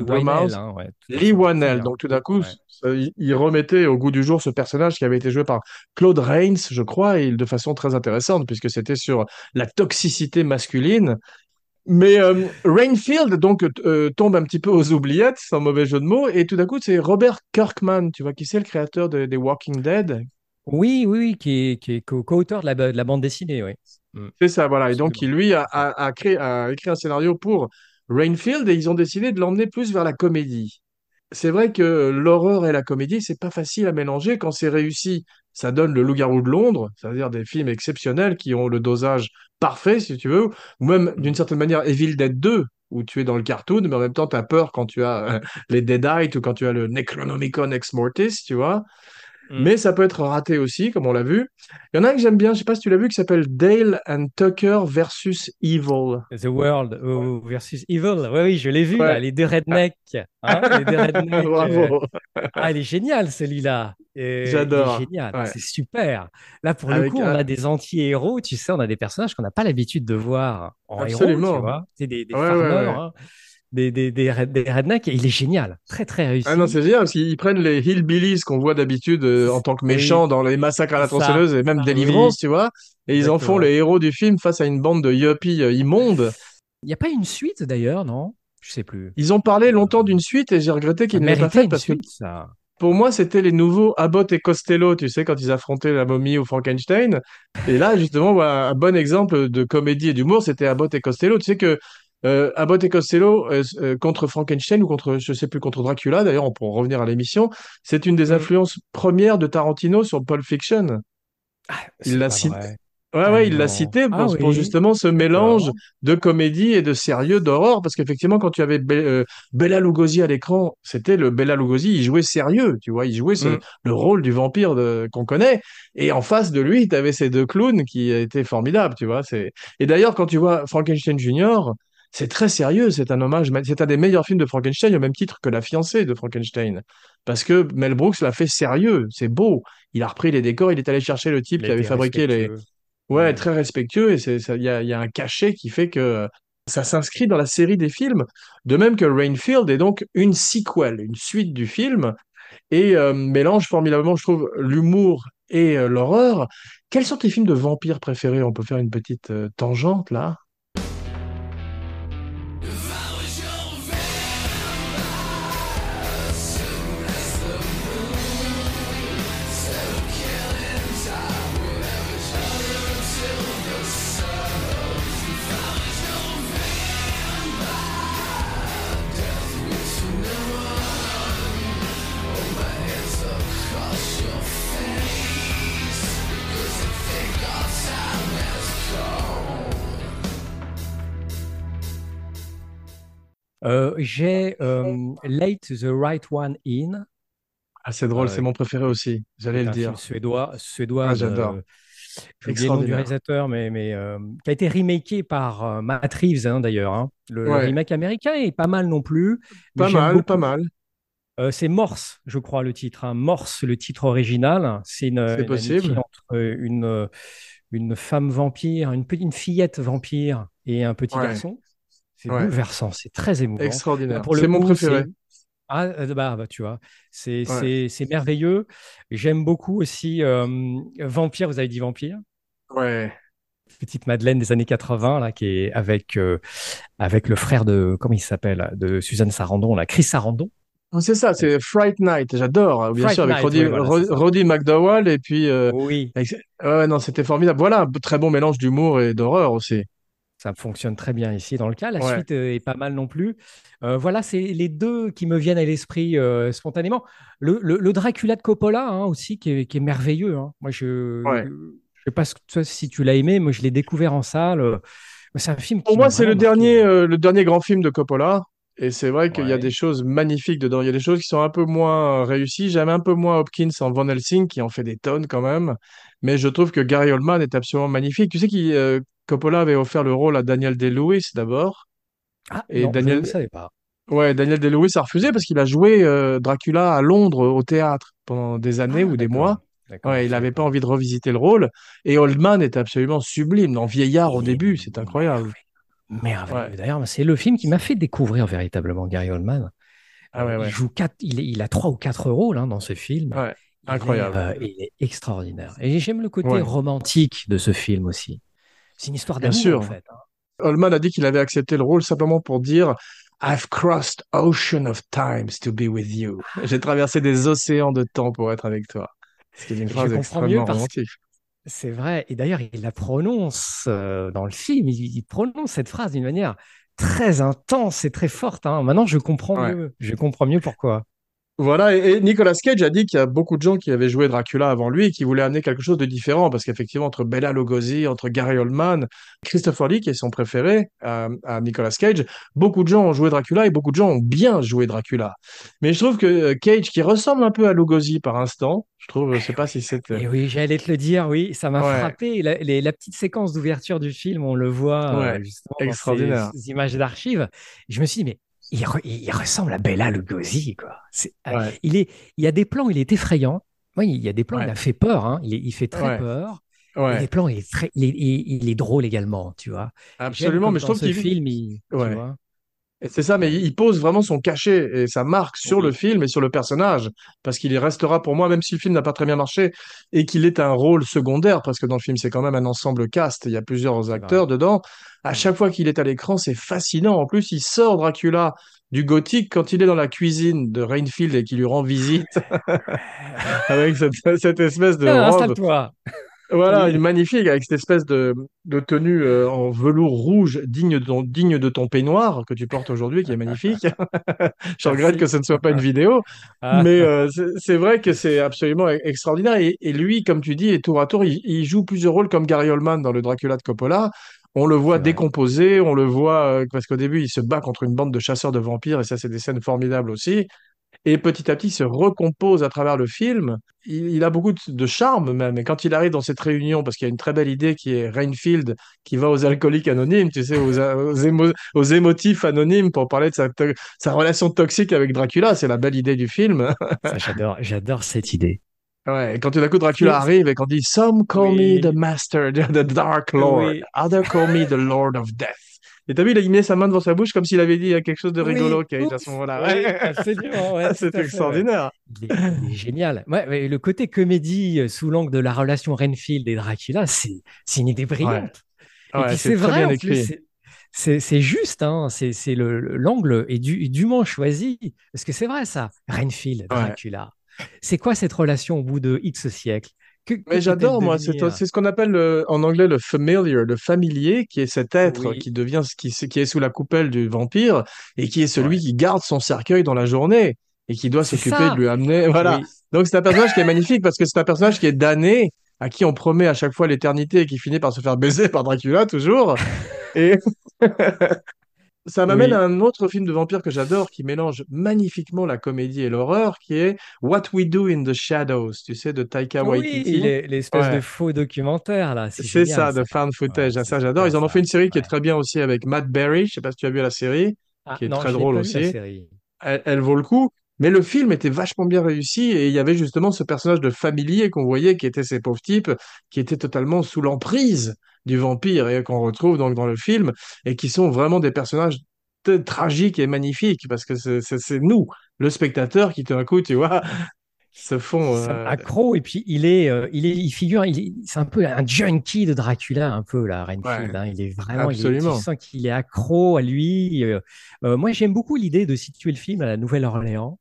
Hein, ouais, Lee bien. Donc tout d'un coup, Ouais. ça- il il remettait au goût du jour ce personnage qui avait été joué par Claude Rains, je crois, et de façon très intéressante, puisque c'était sur la toxicité masculine. Mais euh, Rainfield donc euh, tombe un petit peu aux oubliettes, sans mauvais jeu de mots, et tout d'un coup c'est Robert Kirkman, tu vois qui c'est le créateur de- des Walking Dead? Oui, oui, oui, qui est, qui est co- co-auteur de la, de la bande dessinée, oui. Mm, C'est ça, voilà. Et donc qui lui a, créé, a écrit un scénario pour Rainfield et ils ont décidé de l'emmener plus vers la comédie. C'est vrai que l'horreur et la comédie, c'est pas facile à mélanger. Quand c'est réussi, ça donne le Loup-garou de Londres, c'est-à-dire des films exceptionnels qui ont le dosage parfait, si tu veux, ou même d'une certaine manière Evil Dead 2, où tu es dans le cartoon, mais en même temps, tu as peur quand tu as euh, les Deadites ou quand tu as le Necronomicon Ex Mortis, tu vois. Mm. Mais ça peut être raté aussi, comme on l'a vu. Il y en a un que j'aime bien, je sais pas si tu l'as vu, qui s'appelle Dale and Tucker versus Evil. The World euh, versus Evil. Oui, oui, je l'ai vu là, les deux rednecks. Hein, les deux rednecks. euh, Bravo. Ah, il est génial celui-là. Euh, J'adore. génial, Ouais. c'est super. Là, pour le coup, on a des anti-héros, tu sais, on a des personnages qu'on n'a pas l'habitude de voir en héros, tu Absolument. vois. C'est des, des Ouais, farmers, hein, des, des, des, red- des rednecks, et il est génial, très très Ah non, réussi. c'est génial parce qu'ils prennent les hillbillies qu'on voit d'habitude euh, en tant que Oui, méchants dans les massacres à la tronçonneuse et même Délivrance, oui, tu vois, et ils en font les héros du film face à une bande de yuppies euh, immondes. Il n'y a pas une suite d'ailleurs, non? Je sais plus. Ils ont parlé longtemps d'une suite et j'ai regretté qu'ils ne l'aient pas faite parce que suite, ça. pour moi, c'était les nouveaux Abbott et Costello, tu sais, quand ils affrontaient la momie ou Frankenstein. Et là, justement, un bon exemple de comédie et d'humour, c'était Abbott et Costello. Tu sais que euh, Abbott et Costello euh, euh, contre Frankenstein ou contre, je sais plus, contre Dracula, d'ailleurs, on pourra revenir à l'émission, c'est une des Hmm. influences premières de Tarantino sur Pulp Fiction. Ah, Il l'a cité. Ouais, ouais, il l'a cité Ah pour, pour justement ce mélange de comédie et de sérieux d'horreur, parce qu'effectivement, quand tu avais Be- euh, Bela Lugosi à l'écran, c'était le Bela Lugosi, il jouait sérieux, tu vois, il jouait ce, Hmm. le rôle du vampire qu'on connaît, et en face de lui, tu avais ces deux clowns qui étaient formidables, tu vois. Et d'ailleurs, quand tu vois Frankenstein Junior, c'est très sérieux, c'est un hommage, c'est un des meilleurs films de Frankenstein, au même titre que La fiancée de Frankenstein, parce que Mel Brooks l'a fait sérieux, c'est beau, il a repris les décors, il est allé chercher le type Il qui avait fabriqué les. Ouais, très respectueux et c'est ça, il y a, il y a un cachet qui fait que ça s'inscrit dans la série des films. De même que Rainfield est donc une sequel, une suite du film et euh, mélange formidablement, je trouve, l'humour et euh, l'horreur. Quels sont tes films de vampires préférés? On peut faire une petite euh, tangente là. Euh, j'ai euh, Late the Right One In. Ah, c'est drôle, Euh, c'est mon préféré aussi. J'allais le un film dire. suédois, suédois Ah, j'adore. j'ai oublié le nom du réalisateur, mais, mais euh, qui a été remaké par euh, Matt Reeves hein, d'ailleurs. hein. Le, remake américain est pas mal non plus. Pas mal, beaucoup. pas mal. Euh, c'est Morse, je crois, le titre. hein. Morse, le titre original. C'est une, C'est une possible. entre une, euh, une femme vampire, une, fillette vampire et un petit Ouais. garçon. C'est Ouais. bouleversant, c'est très émouvant. Extraordinaire. C'est mon préféré. c'est- Ah, euh, bah, bah, tu vois, c'est Ouais. c'est- c'est merveilleux. J'aime beaucoup aussi euh, Vampire, vous avez dit Vampire, Ouais. petite Madeleine des années 80, là, qui est avec, euh, avec le frère de, comment il s'appelle, de Suzanne Sarandon, là, Chris Sarandon. Oh, C'est ça, c'est Fright Night, j'adore, bien Fright sûr, avec Night, Roddy, voilà, McDowall et puis euh, Oui, avec- ouais, non, c'était formidable. Voilà, un très bon mélange d'humour et d'horreur aussi. Ça fonctionne très bien ici dans le cas. La Ouais. suite euh, est pas mal non plus. Euh, voilà, c'est les deux qui me viennent à l'esprit euh, spontanément. Le, le- le Dracula de Coppola hein, aussi, qui est, qui est merveilleux. hein. Moi, je Ouais. je sais pas si tu l'as aimé. Moi, je l'ai découvert en salle. C'est un film Pour moi, c'est le marqué. dernier, euh, le dernier grand film de Coppola. Et c'est vrai qu'il y a des choses magnifiques dedans. Il y a des choses qui sont un peu moins réussies. J'aime un peu moins Hopkins en Van Helsing, qui en fait des tonnes quand même. Mais je trouve que Gary Oldman est absolument magnifique. Tu sais qu'il euh, Coppola avait offert le rôle à Daniel Day-Lewis d'abord. Ah Et non, je Daniel, ne savais pas. ouais, Daniel Day-Lewis a refusé parce qu'il a joué euh, Dracula à Londres au théâtre pendant des années Ah, ou des mois. Ouais, il n'avait pas envie de revisiter le rôle. Et Oldman est absolument sublime. Dans Vieillard au début, c'est incroyable. merveilleux. Ouais. D'ailleurs, c'est le film qui m'a fait découvrir véritablement Gary Oldman. Ah ouais. Il joue quatre, il, est- il a trois ou quatre rôles hein, dans ce film. Ouais, Il est, incroyable. euh, il est extraordinaire. Et j'aime le côté romantique de ce film aussi. C'est une histoire Bien d'amour sûr. en fait. hein. Oldman a dit qu'il avait accepté le rôle simplement pour dire I've crossed ocean of times to be with you. J'ai traversé des océans de temps pour être avec toi. C'est une phrase extrêmement romantique. c'est vrai. Et d'ailleurs, il la prononce euh, dans le film. Il, il prononce cette phrase d'une manière très intense et très forte. hein. Maintenant, je comprends Ouais. mieux. Je comprends mieux pourquoi. Voilà, et, Nicolas Cage a dit qu'il y a beaucoup de gens qui avaient joué Dracula avant lui et qui voulaient amener quelque chose de différent parce qu'effectivement, entre Bela Lugosi, entre Gary Oldman, Christopher Lee, qui est son préféré à, à Nicolas Cage, beaucoup de gens ont joué Dracula et beaucoup de gens ont bien joué Dracula. Mais je trouve que euh, Cage, qui ressemble un peu à Lugosi par instant, je trouve, je sais pas si c'est... Et oui, j'allais te le dire, oui, ça m'a Ouais. frappé. La, les- la petite séquence d'ouverture du film, on le voit euh, Ouais, justement dans extraordinaire. ces, ces images d'archives. Je me suis dit, mais il, re- il ressemble à Bela Lugosi, quoi. Euh, Ouais. il, est, il y a des plans, il est effrayant. Oui, il y a des plans, Ouais. il a fait peur. hein. Il, fait très peur. Des plans, il est, très, il, est, il- est drôle également, tu vois. Absolument, mais je trouve ce qu'il... film, il, tu Ouais. vois. C'est ça, mais il pose vraiment son cachet et sa marque sur le film et sur le personnage, parce qu'il y restera pour moi, même si le film n'a pas très bien marché et qu'il est un rôle secondaire, parce que dans le film c'est quand même un ensemble cast, il y a plusieurs acteurs dedans. À chaque fois qu'il est à l'écran, c'est fascinant. En plus, il sort Dracula du gothique quand il est dans la cuisine de Rainfield et qu'il lui rend visite avec cette, cette espèce de Tiens, robe. Voilà, Oui. une magnifique avec cette espèce de, de tenue euh, en velours rouge digne de ton, digne de ton peignoir que tu portes aujourd'hui, qui est magnifique. Je regrette que ce ne soit pas une vidéo, Ah, mais euh, c'est vrai que c'est absolument e- extraordinaire. Et, et lui, comme tu dis, est tour à tour, il, il joue plusieurs rôles comme Gary Oldman dans le Dracula de Coppola. On le voit décomposé, on le voit euh, parce qu'au début, il se bat contre une bande de chasseurs de vampires, et ça, c'est des scènes formidables aussi. Et petit à petit, il se recompose à travers le film. Il, il a beaucoup de, de charme même. Et quand il arrive dans cette réunion, parce qu'il y a une très belle idée qui est Rainfield qui va aux alcooliques anonymes, tu sais, aux, aux, émo- aux émotifs anonymes pour parler de sa, to- sa relation toxique avec Dracula. C'est la belle idée du film. J'adore, j'adore cette idée. Ouais, et quand tout d'un coup Dracula arrive et qu'on dit Some call me the master, the dark lord, Oui. other call me the lord of death. Et t'as vu, il a mis sa main devant sa bouche comme s'il avait dit quelque chose de Oui, rigolo, Cage, à ce moment-là. oui, absolument, ouais, ouais. extraordinaire. Il est, il est génial. Ouais, le côté comédie euh, sous l'angle de la relation Renfield et Dracula, c'est c'est une idée brillante. Et c'est c'est vrai en plus, c'est c'est c'est juste, hein, c'est c'est le le- l'angle est du, dûment choisi parce que c'est vrai ça. Renfield. Dracula. C'est quoi cette relation au bout de X siècles? Mais j'adore, moi, c'est c'est ce qu'on appelle le- en anglais le familiar, le familier, qui est cet être Oui, qui devient, ce qui, qui est sous la coupelle du vampire et qui est celui ouais. qui garde son cercueil dans la journée et qui doit s'occuper de lui amener. Voilà. Oui, Donc c'est un personnage qui est magnifique parce que c'est un personnage qui est damné, à qui on promet à chaque fois l'éternité et qui finit par se faire baiser par Dracula toujours. Et ça m'amène à oui. un autre film de vampire que j'adore qui mélange magnifiquement la comédie et l'horreur, qui est What We Do in the Shadows, tu sais, de Taika Oui, Waititi. les- l'espèce de faux documentaire là, c'est ça, de Ouais, footage. Ça, j'adore. Ils en ont fait une série qui est très bien aussi avec Matt Berry. Je sais pas si tu as vu la série, Ah qui est non, très drôle aussi. série. Elle, elle vaut le coup. Mais le film était vachement bien réussi et il y avait justement ce personnage de familier qu'on voyait qui était ces pauvres types qui étaient totalement sous l'emprise du vampire et qu'on retrouve donc dans le film et qui sont vraiment des personnages tragiques et magnifiques parce que c'est nous, le spectateur, qui tout d'un coup, tu vois, se font. Euh, accro et puis il est, euh, il est, il figure, il est- c'est un peu un junkie de Dracula un peu là, Ouais, Renfield. hein. Il est vraiment, il est, sens qu'il est accro à lui. euh. Moi, j'aime beaucoup l'idée de situer le film à la Nouvelle-Orléans.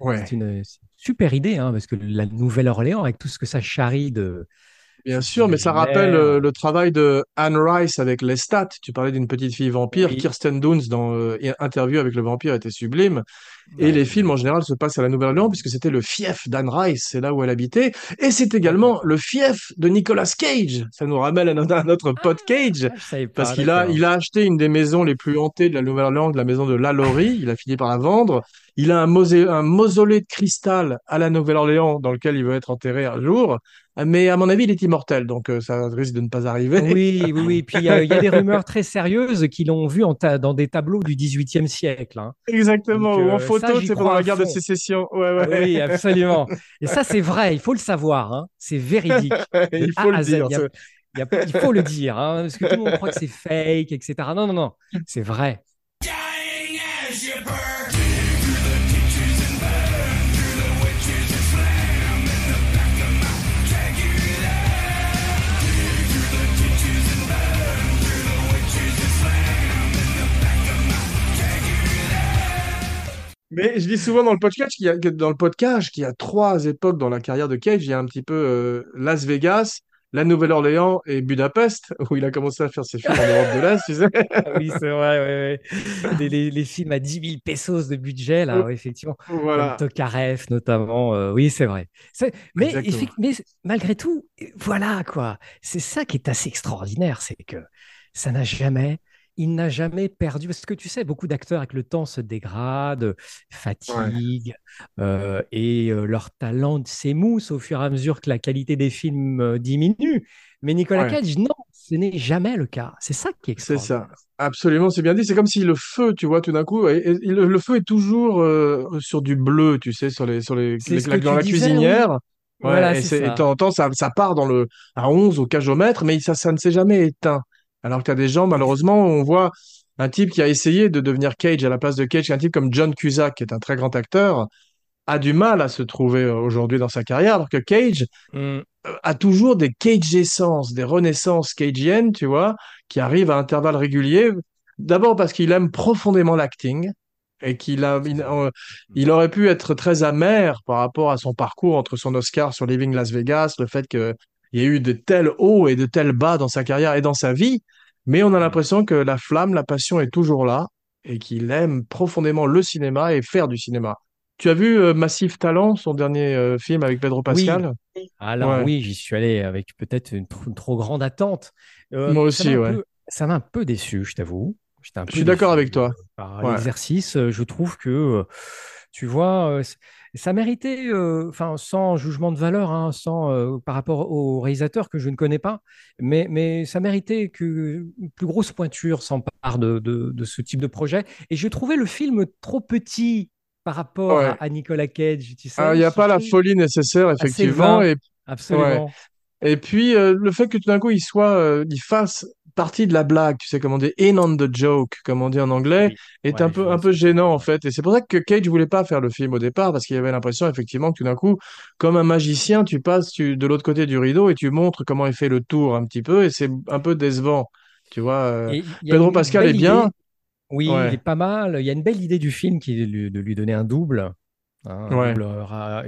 C'est Ouais. une, c'est une super idée, hein, parce que la Nouvelle-Orléans, avec tout ce que ça charrie de Bien sûr, mais ça rappelle euh, imaginaire. le travail de Anne Rice avec Lestat. Tu parlais d'une petite fille vampire. Oui, Kirsten Dunst dans euh, Interview avec le vampire était sublime. Et les films en général se passent à la Nouvelle-Orléans puisque c'était le fief d'Anne Rice, c'est là où elle habitait. Et c'est également le fief de Nicolas Cage. Ça nous ramène à notre, à notre Ah, pote Cage parce qu'il a, il a acheté une des maisons les plus hantées de la Nouvelle-Orléans, de la maison de Lalaurie. Il a fini par la vendre. Il a un, mausé- un mausolée de cristal à la Nouvelle-Orléans dans lequel il veut être enterré un jour. Mais à mon avis, il est immortel, donc euh, ça risque de ne pas arriver. Oui, oui, oui. Puis il y a des rumeurs très sérieuses qui l'ont vu en ta- dans des tableaux du XVIIIe siècle. hein. Exactement, Donc ou en euh, photo, c'est pendant la guerre de sécession. Ouais, ouais. Oui, absolument. Et ça, c'est vrai, il faut le savoir. hein. C'est véridique, Il faut le dire. Il a- faut le dire, hein, parce que tout le monde croit que c'est fake, etc. Non, non, non, c'est vrai. Mais je dis souvent dans le podcast qu'il y a, que dans le podcast qu'il y a trois époques dans la carrière de Cage. Il y a un petit peu euh, Las Vegas, la Nouvelle-Orléans et Budapest, où il a commencé à faire ses films en Europe de l'Est, tu sais. Ah oui, c'est vrai. Les, les- les films à 10 000 pesos de budget, là, ouais, effectivement, comme Voilà, Tokarev notamment. euh, oui, c'est vrai. Mais, mais malgré tout, voilà quoi. C'est ça qui est assez extraordinaire, c'est que ça n'a jamais, il n'a jamais perdu. Parce que tu sais, beaucoup d'acteurs avec le temps se dégradent, Ouais, fatiguent, euh, et euh, leur talent s'émousse au fur et à mesure que la qualité des films euh, diminue. Mais Nicolas ouais. Cage, non, ce n'est jamais le cas. C'est ça qui est C'est ça. Absolument, c'est bien dit. C'est comme si le feu, tu vois, tout d'un coup, et- le, le feu est toujours sur du bleu, tu sais, sur les, sur les, les- que dans la disais, oui. cuisinière. Voilà, Ouais, et c'est c'est, et de ça. temps en temps, ça, ça part dans le, à 11 au cajomètre, mais ça, ça ne s'est jamais éteint. Alors que tu as des gens, malheureusement, on voit un type qui a essayé de devenir Cage à la place de Cage, un type comme John Cusack, qui est un très grand acteur, a du mal à se trouver euh, aujourd'hui dans sa carrière, alors que Cage Hmm. a toujours des Cage-essences, des renaissances cagiennes, tu vois, qui arrivent à intervalles réguliers. D'abord parce qu'il aime profondément l'acting et qu'il a, il, euh, il aurait pu être très amer par rapport à son parcours entre son Oscar sur Living Las Vegas, le fait qu'il y ait eu de tels hauts et de tels bas dans sa carrière et dans sa vie, mais on a l'impression que la flamme, la passion est toujours là et qu'il aime profondément le cinéma et faire du cinéma. Tu as vu euh, Massif Talent, son dernier euh, film avec Pedro Oui, Pascal? alors Ouais, oui, j'y suis allé avec peut-être une, tr- une trop grande attente. Euh, moi aussi, ouais. peu, ça m'a un peu déçu, je t'avoue. Je suis d'accord avec toi. par Ouais, l'exercice. Je trouve que, tu vois, ça méritait, enfin, sans jugement de valeur, hein, sans, par rapport au réalisateur que je ne connais pas, mais, mais ça méritait que une plus grosse pointure s'empare de, de, de ce type de projet. Et je trouvais le film trop petit par rapport à, ouais. à Nicolas Cage, tu Alors, sais. il n'y a pas la folie nécessaire, effectivement. vain, Et, ouais. absolument. Et puis, euh, le fait que tout d'un coup, il soit, euh, il fasse partie de la blague, tu sais, comme on dit, in on the joke, comme on dit en anglais, Oui, est ouais, un peu, un peu gênant, en fait. Et c'est pour ça que Cage voulait pas faire le film au départ, parce qu'il avait l'impression, effectivement, que tout d'un coup, comme un magicien, tu passes tu- de l'autre côté du rideau et tu montres comment il fait le tour un petit peu, et c'est un peu décevant. Tu vois, euh, Pedro Pascal est bien, idée. Oui, il est pas mal. Il y a une belle idée du film qui est de lui, donner un double. hein, ouais, double.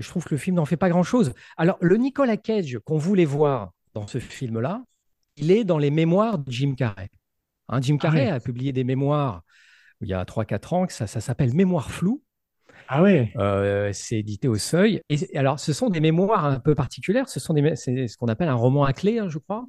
je trouve que le film n'en fait pas grand-chose. Alors, le Nicolas Cage qu'on voulait voir dans ce film-là, il est dans les mémoires de Jim Carrey. Hein, Jim ah Carrey ouais, a publié des mémoires il y a trois quatre ans, que ça, ça s'appelle Mémoire floue. ah ouais, Euh, c'est édité au Seuil. Et alors, ce sont des mémoires un peu particulières. Ce sont des, c'est ce qu'on appelle un roman à clé, hein, je crois.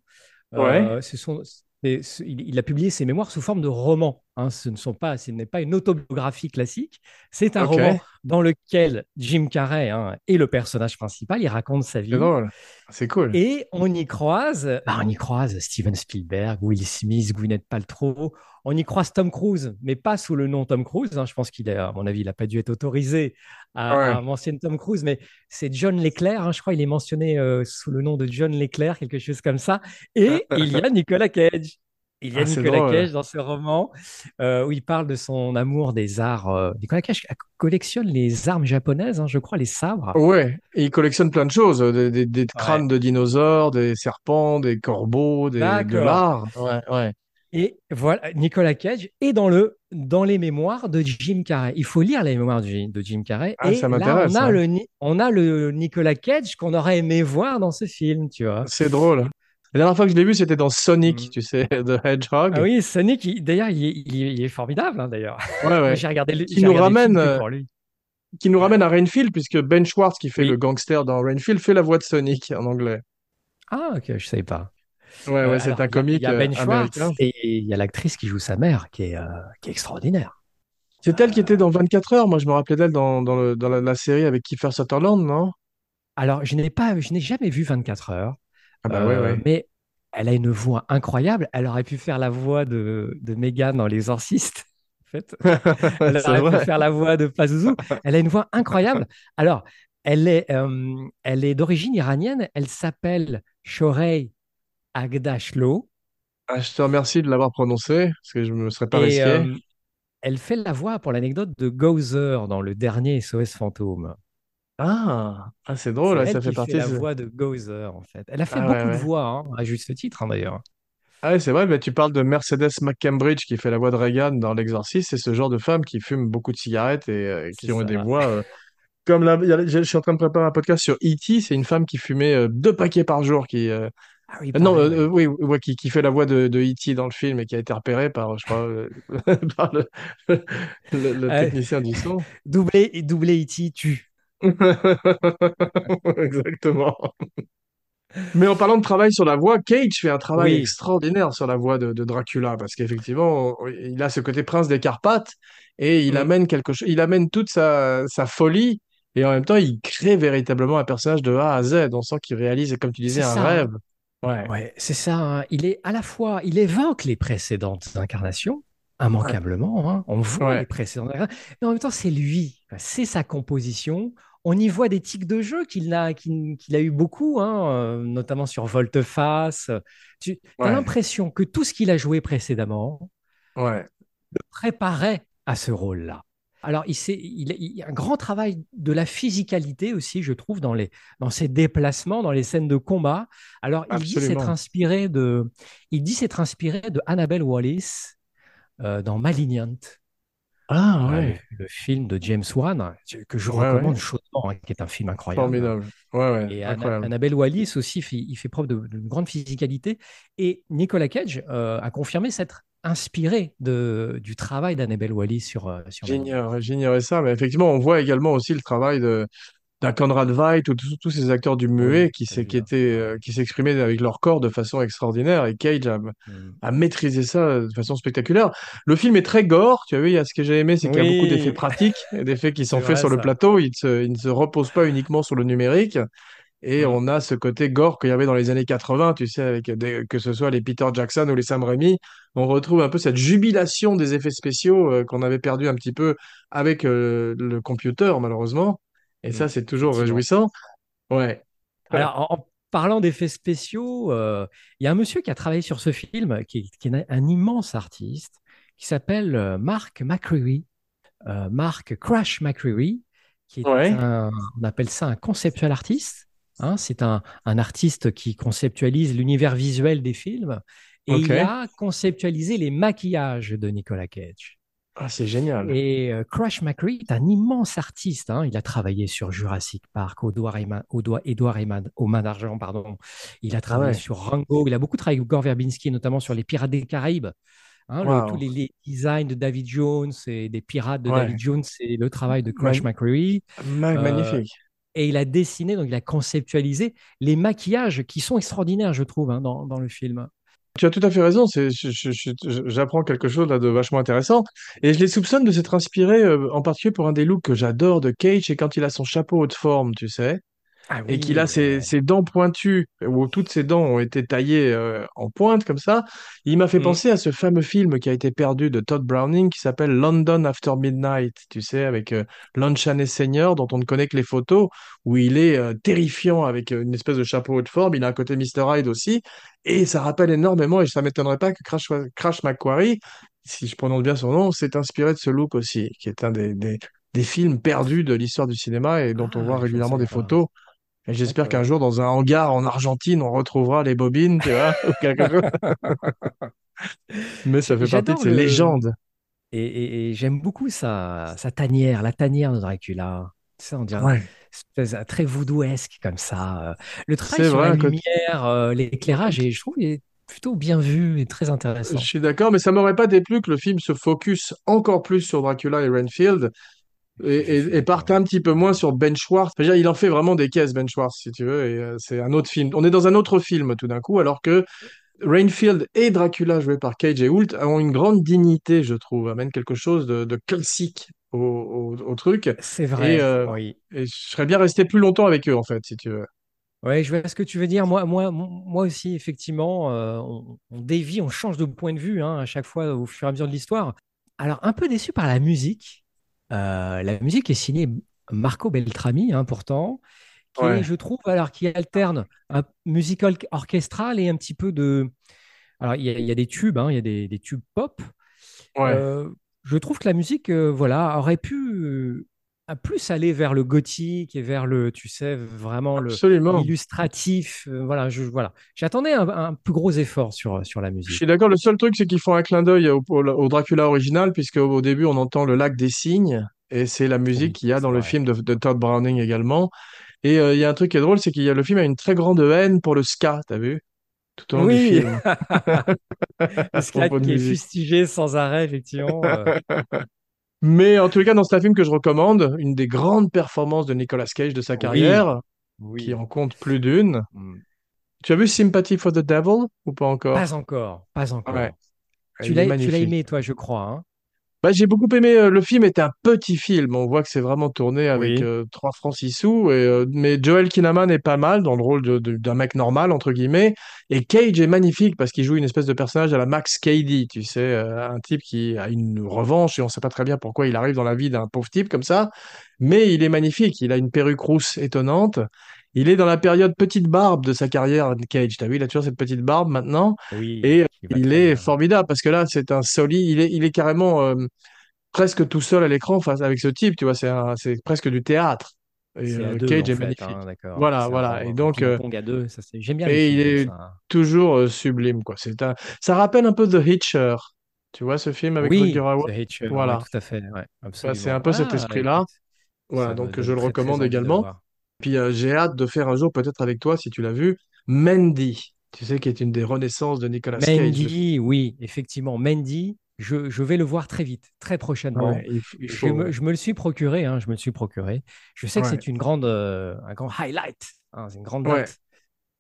ouais, Euh, ce sont, c'est- ce- il, il a publié ses mémoires sous forme de roman. Hein. Ce ne sont pas, ce n'est pas une autobiographie classique. C'est un roman dans lequel Jim Carrey hein, est le personnage principal. Il raconte sa c'est vie. drôle, c'est cool. Et on y croise, bah, on y croise Steven Spielberg, Will Smith, Gwyneth Paltrow. On y croise Tom Cruise, mais pas sous le nom Tom Cruise. hein. Je pense qu'il à mon avis, il n'a pas dû être autorisé à, à Ouais, mentionner Tom Cruise, mais c'est John Leclerc. Je crois qu'il est mentionné euh, sous le nom de John Leclerc, quelque chose comme ça. Et il y a Nicolas Cage. Il y a ah, Nicolas drôle. Cage dans ce roman euh, où il parle de son amour des arts. euh, Nicolas Cage collectionne les armes japonaises, hein, je crois, les sabres. Ouais, et il collectionne plein de choses, euh, des, des- des Ouais. crânes de dinosaures, des serpents, des corbeaux, des, de D'accord. l'art. Ouais, ouais. Et voilà, Nicolas Cage est dans, le, dans les mémoires de Jim Carrey. Il faut lire les mémoires de Jim, Carrey. Ah, Et ça là, on m'intéresse, a hein. le, on a le Nicolas Cage qu'on aurait aimé voir dans ce film, tu vois. C'est drôle. La dernière fois que je l'ai vu, c'était dans Sonic, Mm. tu sais, The Ah Hedgehog. oui, Sonic, il- d'ailleurs, il, est- il est il est formidable, hein, d'ailleurs. Ouais, ouais. j'ai regardé, le- Qui nous ramène, euh, pour lui. qui nous ramène à Rainfield, puisque Ben Schwartz, qui fait le gangster dans Rainfield, fait la voix de Sonic en anglais. Ah, ok, je savais pas. Ouais, Euh, ouais, c'est alors, un a, il y comique a euh, Ben Schwartz américain. et il y a l'actrice qui joue sa mère, qui est, euh, qui est extraordinaire. C'est elle qui était dans 24 heures. Moi, je me rappelais d'elle dans, dans, le- dans la, la série avec Kiefer Sutherland, non? Alors, je n'ai pas, je n'ai jamais vu 24 heures. Ah bah ouais, Euh, ouais. mais elle a une voix incroyable. Elle aurait pu faire la voix de, de Meghan dans Les Exorcistes. En fait, elle aurait pu faire la voix de Pazuzu. Elle a une voix incroyable. Alors, elle est, euh, elle est d'origine iranienne. Elle s'appelle Shorey Agdashlo Ah, je te remercie de l'avoir prononcé, parce que je me serais pas et risqué. euh, elle fait la voix, pour l'anecdote, de Gozer dans le dernier SOS Fantôme. Ah, ah c'est drôle, elle ça fait qui fait partie. la de- voix de Gozer, en fait. Elle a fait Ah ouais, beaucoup de voix, hein, à juste titre, hein, d'ailleurs. Ah ouais, c'est vrai, mais tu parles de Mercedes McCambridge qui fait la voix de Reagan dans L'Exorciste, c'est ce genre de femme qui fume beaucoup de cigarettes et euh, qui ont des voix euh, comme la... Je suis en train de préparer un podcast sur E.T., c'est une femme qui fumait euh, deux paquets par jour, qui... Ah oui, Non, euh, oui. ouais, qui, qui fait la voix de, de E.T. dans le film et qui a été repérée par, je crois, euh, par le, le, le Euh, technicien du son. Doublé, doublé E.T. tue. Exactement. Mais en parlant de travail sur la voix, Cage fait un travail Oui. extraordinaire sur la voix de, de Dracula parce qu'effectivement, il a ce côté prince des Carpates et il Mm. amène quelque chose, il amène toute sa, sa folie et en même temps, il crée véritablement un personnage de A à Z. On sent qu'il réalise, comme tu disais, un ça. rêve. Ouais, Ouais, c'est ça. hein. Il est à la fois, il évoque les précédentes incarnations, immanquablement. hein. On voit les précédentes incarnations, mais en même temps, c'est lui. C'est sa composition. On y voit des tics de jeu qu'il a, qu'il, qu'il a eu beaucoup, hein, euh, notamment sur Volte-Face. Tu as ouais, l'impression que tout ce qu'il a joué précédemment ouais. le préparait à ce rôle-là. Alors, il, s'est- il, il y a un grand travail de la physicalité aussi, je trouve, dans, les, dans ses déplacements, dans les scènes de combat. Alors, il dit s'être inspiré de, il dit s'être inspiré de Annabelle Wallis euh, dans Malignant, Ah euh, le, ouais, le film de James Wan, que je ouais, recommande ouais. chaudement, hein, qui est un film incroyable. Formidable. Ouais, ouais, Et Anna- incroyable. Annabelle Wallis aussi, fait- il fait preuve de- d'une grande physicalité. Et Nicolas Cage euh, a confirmé s'être inspiré de, du travail d'Annabelle Wallis sur, euh, sur j'ignorais ça, mais effectivement, on voit également aussi le travail de, d'un Conrad Veidt ou tous ces acteurs du muet Oui, qui qui étaient, euh, qui s'exprimaient avec leur corps de façon extraordinaire et Cage a, Mm. a maîtrisé ça de façon spectaculaire. Le film est très gore, tu as vu, il y a ce que j'ai aimé, c'est qu'il y a beaucoup d'effets pratiques et d'effets qui sont faits sur le plateau. Il ne se, il ne se repose pas uniquement sur le numérique. Et Mm. on a ce côté gore qu'il y avait dans les années 80, tu sais, avec des- que ce soit les Peter Jackson ou les Sam Raimi. On retrouve un peu cette jubilation des effets spéciaux euh, qu'on avait perdu un petit peu avec euh, le computer, malheureusement. Et Mm. ça, c'est toujours réjouissant. Ouais. Alors, en, parlant d'effets spéciaux, euh, il y a un monsieur qui a travaillé sur ce film, qui est, qui est un immense artiste, qui s'appelle euh, Mark McCreary, euh, Mark Crash McCreary, qui est Ouais. un, on appelle ça un conceptual artiste. hein. c'est un, un artiste qui conceptualise l'univers visuel des films. Et il a conceptualisé les maquillages de Nicolas Cage. Ah, c'est génial. Et euh, Crash McCree est un immense artiste. hein. Il a travaillé sur Jurassic Park, au doigt et au doigt, aux mains d'argent, pardon. Il a travaillé Ah ouais. sur Rango. Il a beaucoup travaillé avec Gore Verbinski, notamment sur les Pirates des Caraïbes. Hein, le- tous les, les designs de David Jones et des pirates de Ouais. David Jones, c'est le travail de Crash Mag- McCreary. Ma- Euh, magnifique. Et il a dessiné, donc il a conceptualisé les maquillages qui sont extraordinaires, je trouve, hein, dans, dans le film. Tu as tout à fait raison. J'apprends quelque chose là de vachement intéressant. Et je les soupçonne de s'être inspiré euh, en particulier pour un des looks que j'adore de Cage, c'est quand il a son chapeau haute forme, tu sais. Ah et qu'il a ses, ouais. ses dents pointues, où toutes ses dents ont été taillées euh, en pointe comme ça. Il m'a fait Mhm. penser à ce fameux film qui a été perdu de Todd Browning qui s'appelle London After Midnight, tu sais, avec euh, Lon Chaney Senior, dont on ne connaît que les photos, où il est euh, terrifiant avec euh, une espèce de chapeau haute forme. Il a un côté Mr. Hyde aussi, et ça rappelle énormément, et ça m'étonnerait pas que Crash, Crash McQuarrie, si je prononce bien son nom, s'est inspiré de ce look aussi, qui est un des, des, des films perdus de l'histoire du cinéma et dont on voit Ah, je ne régulièrement des photos. J'espère qu'un jour, dans un hangar en Argentine, on retrouvera les bobines, tu vois, ou quelque chose. Mais ça fait partie de ces le- légendes. Et, et- et j'aime beaucoup sa, sa tanière, la tanière de Dracula. Tu sais, on dirait Ouais. une espèce de- très voodooesque comme ça. Euh, Le travail C'est sur vrai, la lumière, euh, l'éclairage, et je trouve qu'il est plutôt bien vu et très Je intéressant. suis d'accord, mais ça m'aurait pas déplu que le film se focus encore plus sur Dracula et Renfield et, et, et un petit peu moins sur Ben Schwartz. Veux dire, il en fait vraiment des caisses, Ben Schwartz, si tu veux, et euh, c'est un autre film. On est dans un autre film tout d'un coup, alors que Renfield et Dracula, joués par Cage et Hoult, ont une grande dignité, je trouve, amènent quelque chose de, de classique au, au, au truc. C'est Et, vrai, euh, oui. et je serais bien resté plus longtemps avec eux, en fait, si tu veux. Oui, je vois ce que tu veux dire. Moi, moi, moi aussi, effectivement, euh, on, on dévie, on change de point de vue hein, à chaque fois au fur et à mesure de l'histoire. Alors, un peu déçu par la musique. Euh, la musique est signée Marco Beltrami, hein, pourtant, qui Ouais. je trouve, alors qui alterne un musical orchestral et un petit peu de. Alors, il y a, il y a des tubes, hein, il y a des, des tubes pop. Ouais. Euh, je trouve que la musique, euh, voilà, aurait pu à plus aller vers le gothique et vers le, tu sais, vraiment le Absolument. l'illustratif. euh, voilà, je, voilà. J'attendais un, un plus gros effort sur, sur la Je musique. suis d'accord. Le seul truc, c'est qu'ils font un clin d'œil au, au- au Dracula original, puisque au, au début, on entend le lac des cygnes, et c'est la musique Oui, qu'il y a dans le film de, de Todd Browning également. Et euh, il y a un truc qui est drôle, c'est qu'il y a le film a une très grande haine pour le ska, t'as vu? Tout au long du Oui, film, le de qui est fustigé sans arrêt, effectivement. euh. Mais en tout cas, dans c'est un film que je recommande, une des grandes performances de Nicolas Cage de sa Oui, carrière, qui en compte plus d'une. Mm. Tu as vu Sympathy for the Devil ou pas encore? Pas encore, pas encore. Tu l'as, tu l'as magnifique. aimé, toi, je crois. hein? Bah, j'ai beaucoup aimé. euh, le film est un petit film. On voit que c'est vraiment tourné avec Oui, euh, 3 francs 6 sous. Et, euh, mais Joel Kinnaman est pas mal dans le rôle de- de- d'un mec normal, entre guillemets. Et Cage est magnifique parce qu'il joue une espèce de personnage à la Max Cady, tu sais, euh, un type qui a une revanche et on sait pas très bien pourquoi il arrive dans la vie d'un pauvre type comme ça. Mais il est magnifique. Il a une perruque rousse étonnante. Il est dans la période petite barbe de sa carrière, Cage. T'as vu, il a toujours cette petite barbe maintenant. oui, Et il est bien. formidable parce que là, c'est un solide. Il est, il est carrément euh, presque tout seul à l'écran face avec ce type. Tu vois, c'est presque du théâtre. Et euh, deux, Cage est fait, magnifique. hein. Voilà, voilà. un, Et donc, euh, ping-pong à deux. Ça, c'est... J'aime bien les et il films est ça. hein. toujours sublime, quoi. C'est un... Ça rappelle un peu The Hitcher. Tu vois ce film avec Oui? The Hitcher, Voilà. tout à fait, ouais, c'est un peu cet Ah, esprit-là. Voilà, donc je le recommande également. Puis euh, j'ai hâte de faire un jour, peut-être avec toi, si tu l'as vu, Mandy. Tu sais, qui est une des renaissances de Nicolas Cage. Mandy, oui, effectivement, Mandy, je, je vais le voir très vite, très prochainement. Ouais, Je me, je me le suis procuré, hein, je me le suis procuré. Je sais que c'est une grande, euh, un grand highlight, hein, c'est une grande ouais, date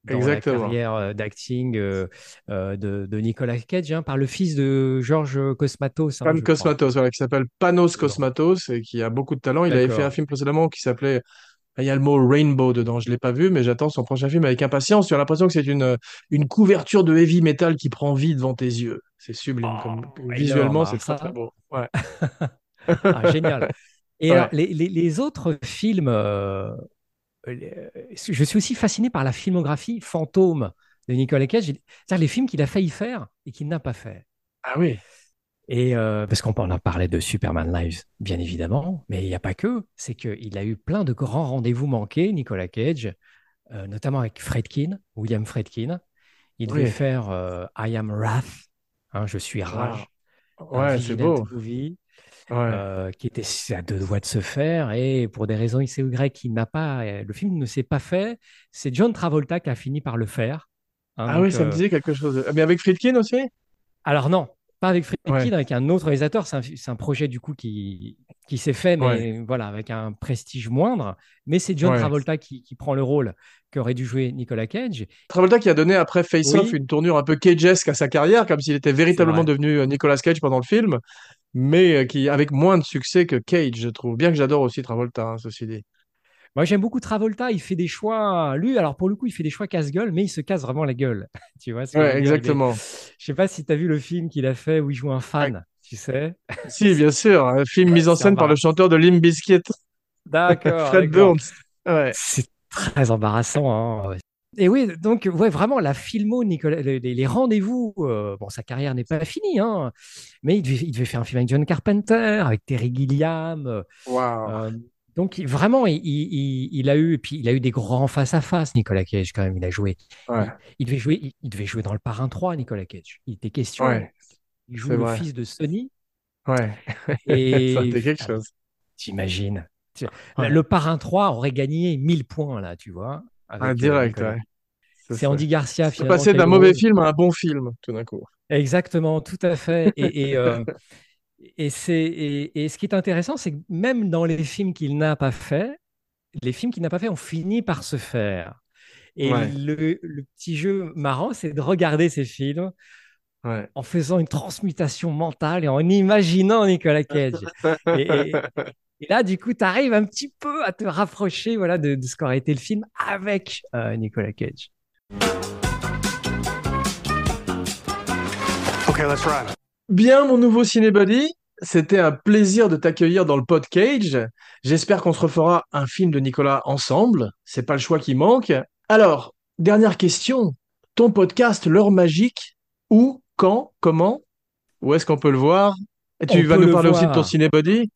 dans la exactement. carrière euh, d'acting euh, euh, de, de Nicolas Cage, hein, par le fils de Georges Cosmatos, hein. Cosmatos, voilà, qui s'appelle Panos Cosmatos et qui a beaucoup de talent. Il avait fait un film précédemment qui s'appelait. Il y a le mot Rainbow dedans, je ne l'ai pas vu, mais j'attends son prochain film avec impatience. J'ai l'impression que c'est une, une couverture de heavy metal qui prend vie devant tes yeux. C'est sublime. Comme, Oh, énorme, visuellement, c'est alors très beau. Ouais. ah, génial. Et alors, Ouais. les, les- les autres films, euh, euh, je suis aussi fasciné par la filmographie fantôme de Nicolas Cage, c'est-à-dire les films qu'il a failli faire et qu'il n'a pas fait. Ah oui. Et euh, parce qu'on en parlait de Superman Lives, bien évidemment, mais il n'y a pas que. C'est qu'il a eu plein de grands rendez-vous manqués, Nicolas Cage, euh, notamment avec Fredkin, William Fredkin. Il devait faire euh, I Am Wrath, hein, je suis rage. Ouais, c'est beau. qui était à deux doigts de se faire et pour des raisons X Y, il n'a pas, le film ne s'est pas fait. C'est John Travolta qui a fini par le faire. Hein, ah oui, ça me disait quelque chose. Mais avec Friedkin aussi? Alors non, pas avec Friedkin, avec un autre réalisateur. C'est un, projet du coup qui, qui s'est fait, mais voilà, avec un prestige moindre. Mais c'est John Travolta qui, qui, prend le rôle qu'aurait dû jouer Nicolas Cage. Travolta qui a donné après Face Off une tournure un peu cagesque à sa carrière, comme s'il était véritablement devenu euh, Nicolas Cage pendant le film, mais euh, qui avec moins de succès que Cage, je trouve. Bien que j'adore aussi Travolta, hein, ceci dit. Moi, j'aime beaucoup Travolta. Il fait des choix. Lui, alors pour le coup, il fait des choix casse-gueule, mais il se casse vraiment la gueule. tu vois Ouais, exactement. Je sais pas si tu as vu le film qu'il a fait où il joue un fan, tu sais. Si, bien sûr. Un film mis en scène par le chanteur de Limp Bizkit. D'accord. Fred Burns. C'est très embarrassant. Hein. Et oui, donc ouais, vraiment la filmo, Nicolas, les, rendez-vous. Euh, bon, sa carrière n'est pas finie, hein, mais il devait, il devait, faire un film avec John Carpenter, avec Terry Gilliam. Euh, wow. Donc vraiment, il, a eu, puis il a eu des grands face à face. Nicolas Cage quand même, il a joué. Il, devait jouer, il, devait jouer dans le Parrain 3, Nicolas Cage. Il était question. Il joue le fils de Sony. Ouais. Et ça quelque chose. T'imagines. Le Parrain 3 aurait gagné 1000 points là, tu vois. un euh, direct, ouais. C'est Andy Garcia. C'est passé d'un mauvais film à un bon film, tout d'un coup. Exactement, tout à fait. Et, euh, et, c'est, et, ce qui est intéressant, c'est que même dans les films qu'il n'a pas fait, les films qu'il n'a pas fait ont fini par se faire. Et le, petit jeu marrant, c'est de regarder ces films en faisant une transmutation mentale et en imaginant Nicolas Cage. et, là, du coup, tu arrives un petit peu à te rapprocher voilà, de, ce qu'aurait été le film avec euh, Nicolas Cage. Okay, let's ride. Bien, mon nouveau Cinébody, c'était un plaisir de t'accueillir dans le Podcage. J'espère qu'on se refera un film de Nicolas ensemble. C'est pas le choix qui manque. Alors, dernière question. Ton podcast L'heure magique, où, quand, comment Où est-ce qu'on peut le voir? Et tu vas nous parler aussi de ton Cinébody?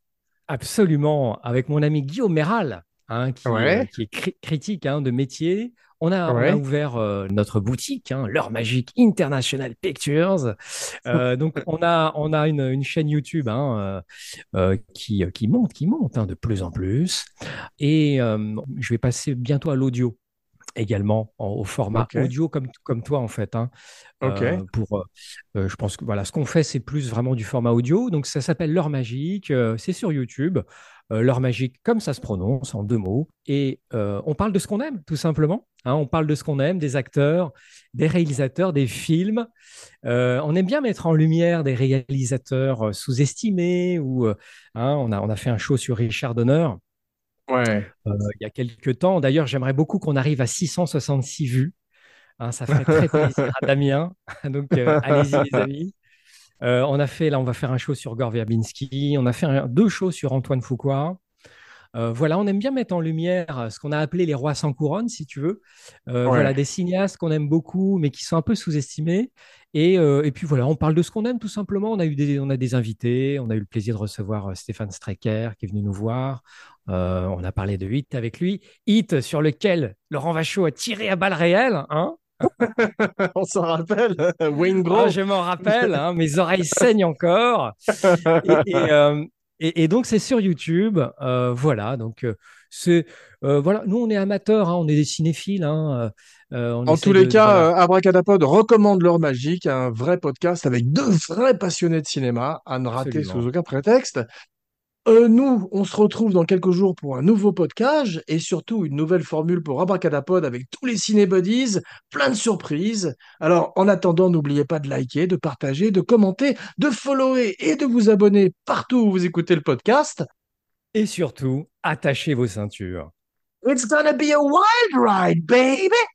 Absolument, avec mon ami Guillaume Méral, hein, qui, euh, qui, est critique hein, de métier, on a, ouvert euh, notre boutique, hein, l'heure magique International Pictures. Euh, donc, on a, on a une, chaîne YouTube hein, euh, qui, qui monte, qui monte hein, de plus en plus. Et je vais passer bientôt à l'audio également au format audio comme, comme toi en fait. Hein. pour, je pense que voilà, ce qu'on fait c'est plus vraiment du format audio. Donc ça s'appelle l'heure magique. c'est sur YouTube. l'heure magique comme ça se prononce en deux mots. Et on parle de ce qu'on aime tout simplement. Hein, on parle de ce qu'on aime, des acteurs, des réalisateurs, des films. Euh, on aime bien mettre en lumière des réalisateurs euh, sous-estimés. Ou, euh, hein, on, a, on a fait un show sur Richard Donner ouais. il y a quelques temps. D'ailleurs, j'aimerais beaucoup qu'on arrive à 666 vues. Hein, ça ferait très plaisir à Damien. Donc, allez-y, les amis. on a fait, là, on va faire un show sur Gore Verbinski. On a fait deux shows sur Antoine Foucault. Euh, voilà, on aime bien mettre en lumière euh, ce qu'on a appelé les rois sans couronne, si tu veux. Euh, voilà, des cinéastes qu'on aime beaucoup, mais qui sont un peu sous-estimés. Et, puis voilà, on parle de ce qu'on aime tout simplement. On a eu des, on a des invités, on a eu le plaisir de recevoir Stéphane Strecker qui est venu nous voir. on a parlé de Hit avec lui. Hit sur lequel Laurent Vachaud a tiré à balles réelles. Hein on s'en rappelle, Wayne. Ah, je m'en rappelle, hein, mes oreilles saignent encore. et, et, donc, c'est sur YouTube. Euh, voilà. Donc, euh, c'est. Euh, voilà. Nous, on est amateurs, hein, on est des cinéphiles. Hein, en tous les cas, Abracadapod recommande L'Heure Magique, un vrai podcast avec deux vrais passionnés de cinéma à ne rater sous aucun prétexte. Euh, nous, on se retrouve dans quelques jours pour un nouveau podcast et surtout une nouvelle formule pour Abracadapod avec tous les cinébuddies, plein de surprises. Alors, en attendant, n'oubliez pas de liker, de partager, de commenter, de follower et de vous abonner partout où vous écoutez le podcast. Et surtout, attachez vos ceintures. It's gonna be a wild ride, baby!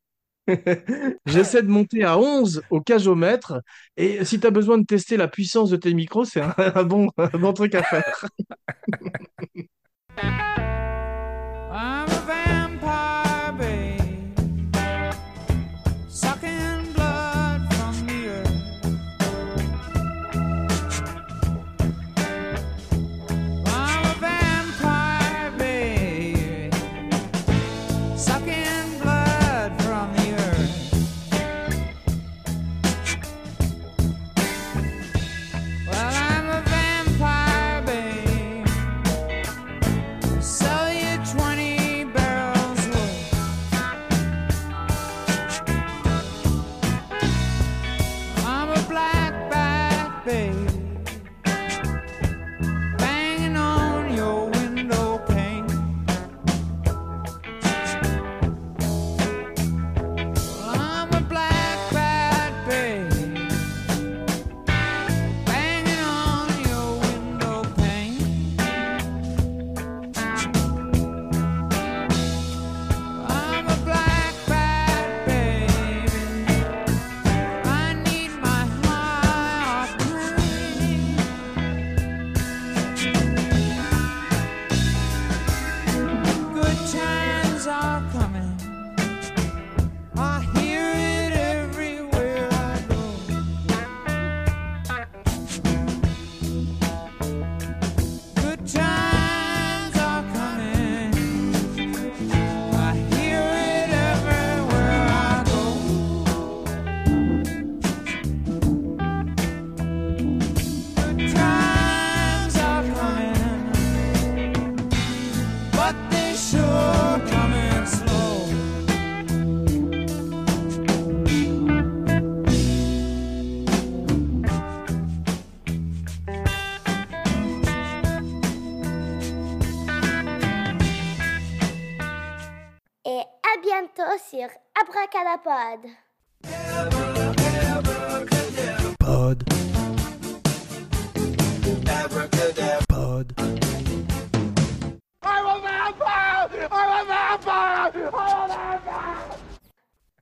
J'essaie de monter à 11 au cajomètre. Et si tu as besoin de tester la puissance de tes micros, c'est un, bon, bon truc à faire. sur Abracadapod.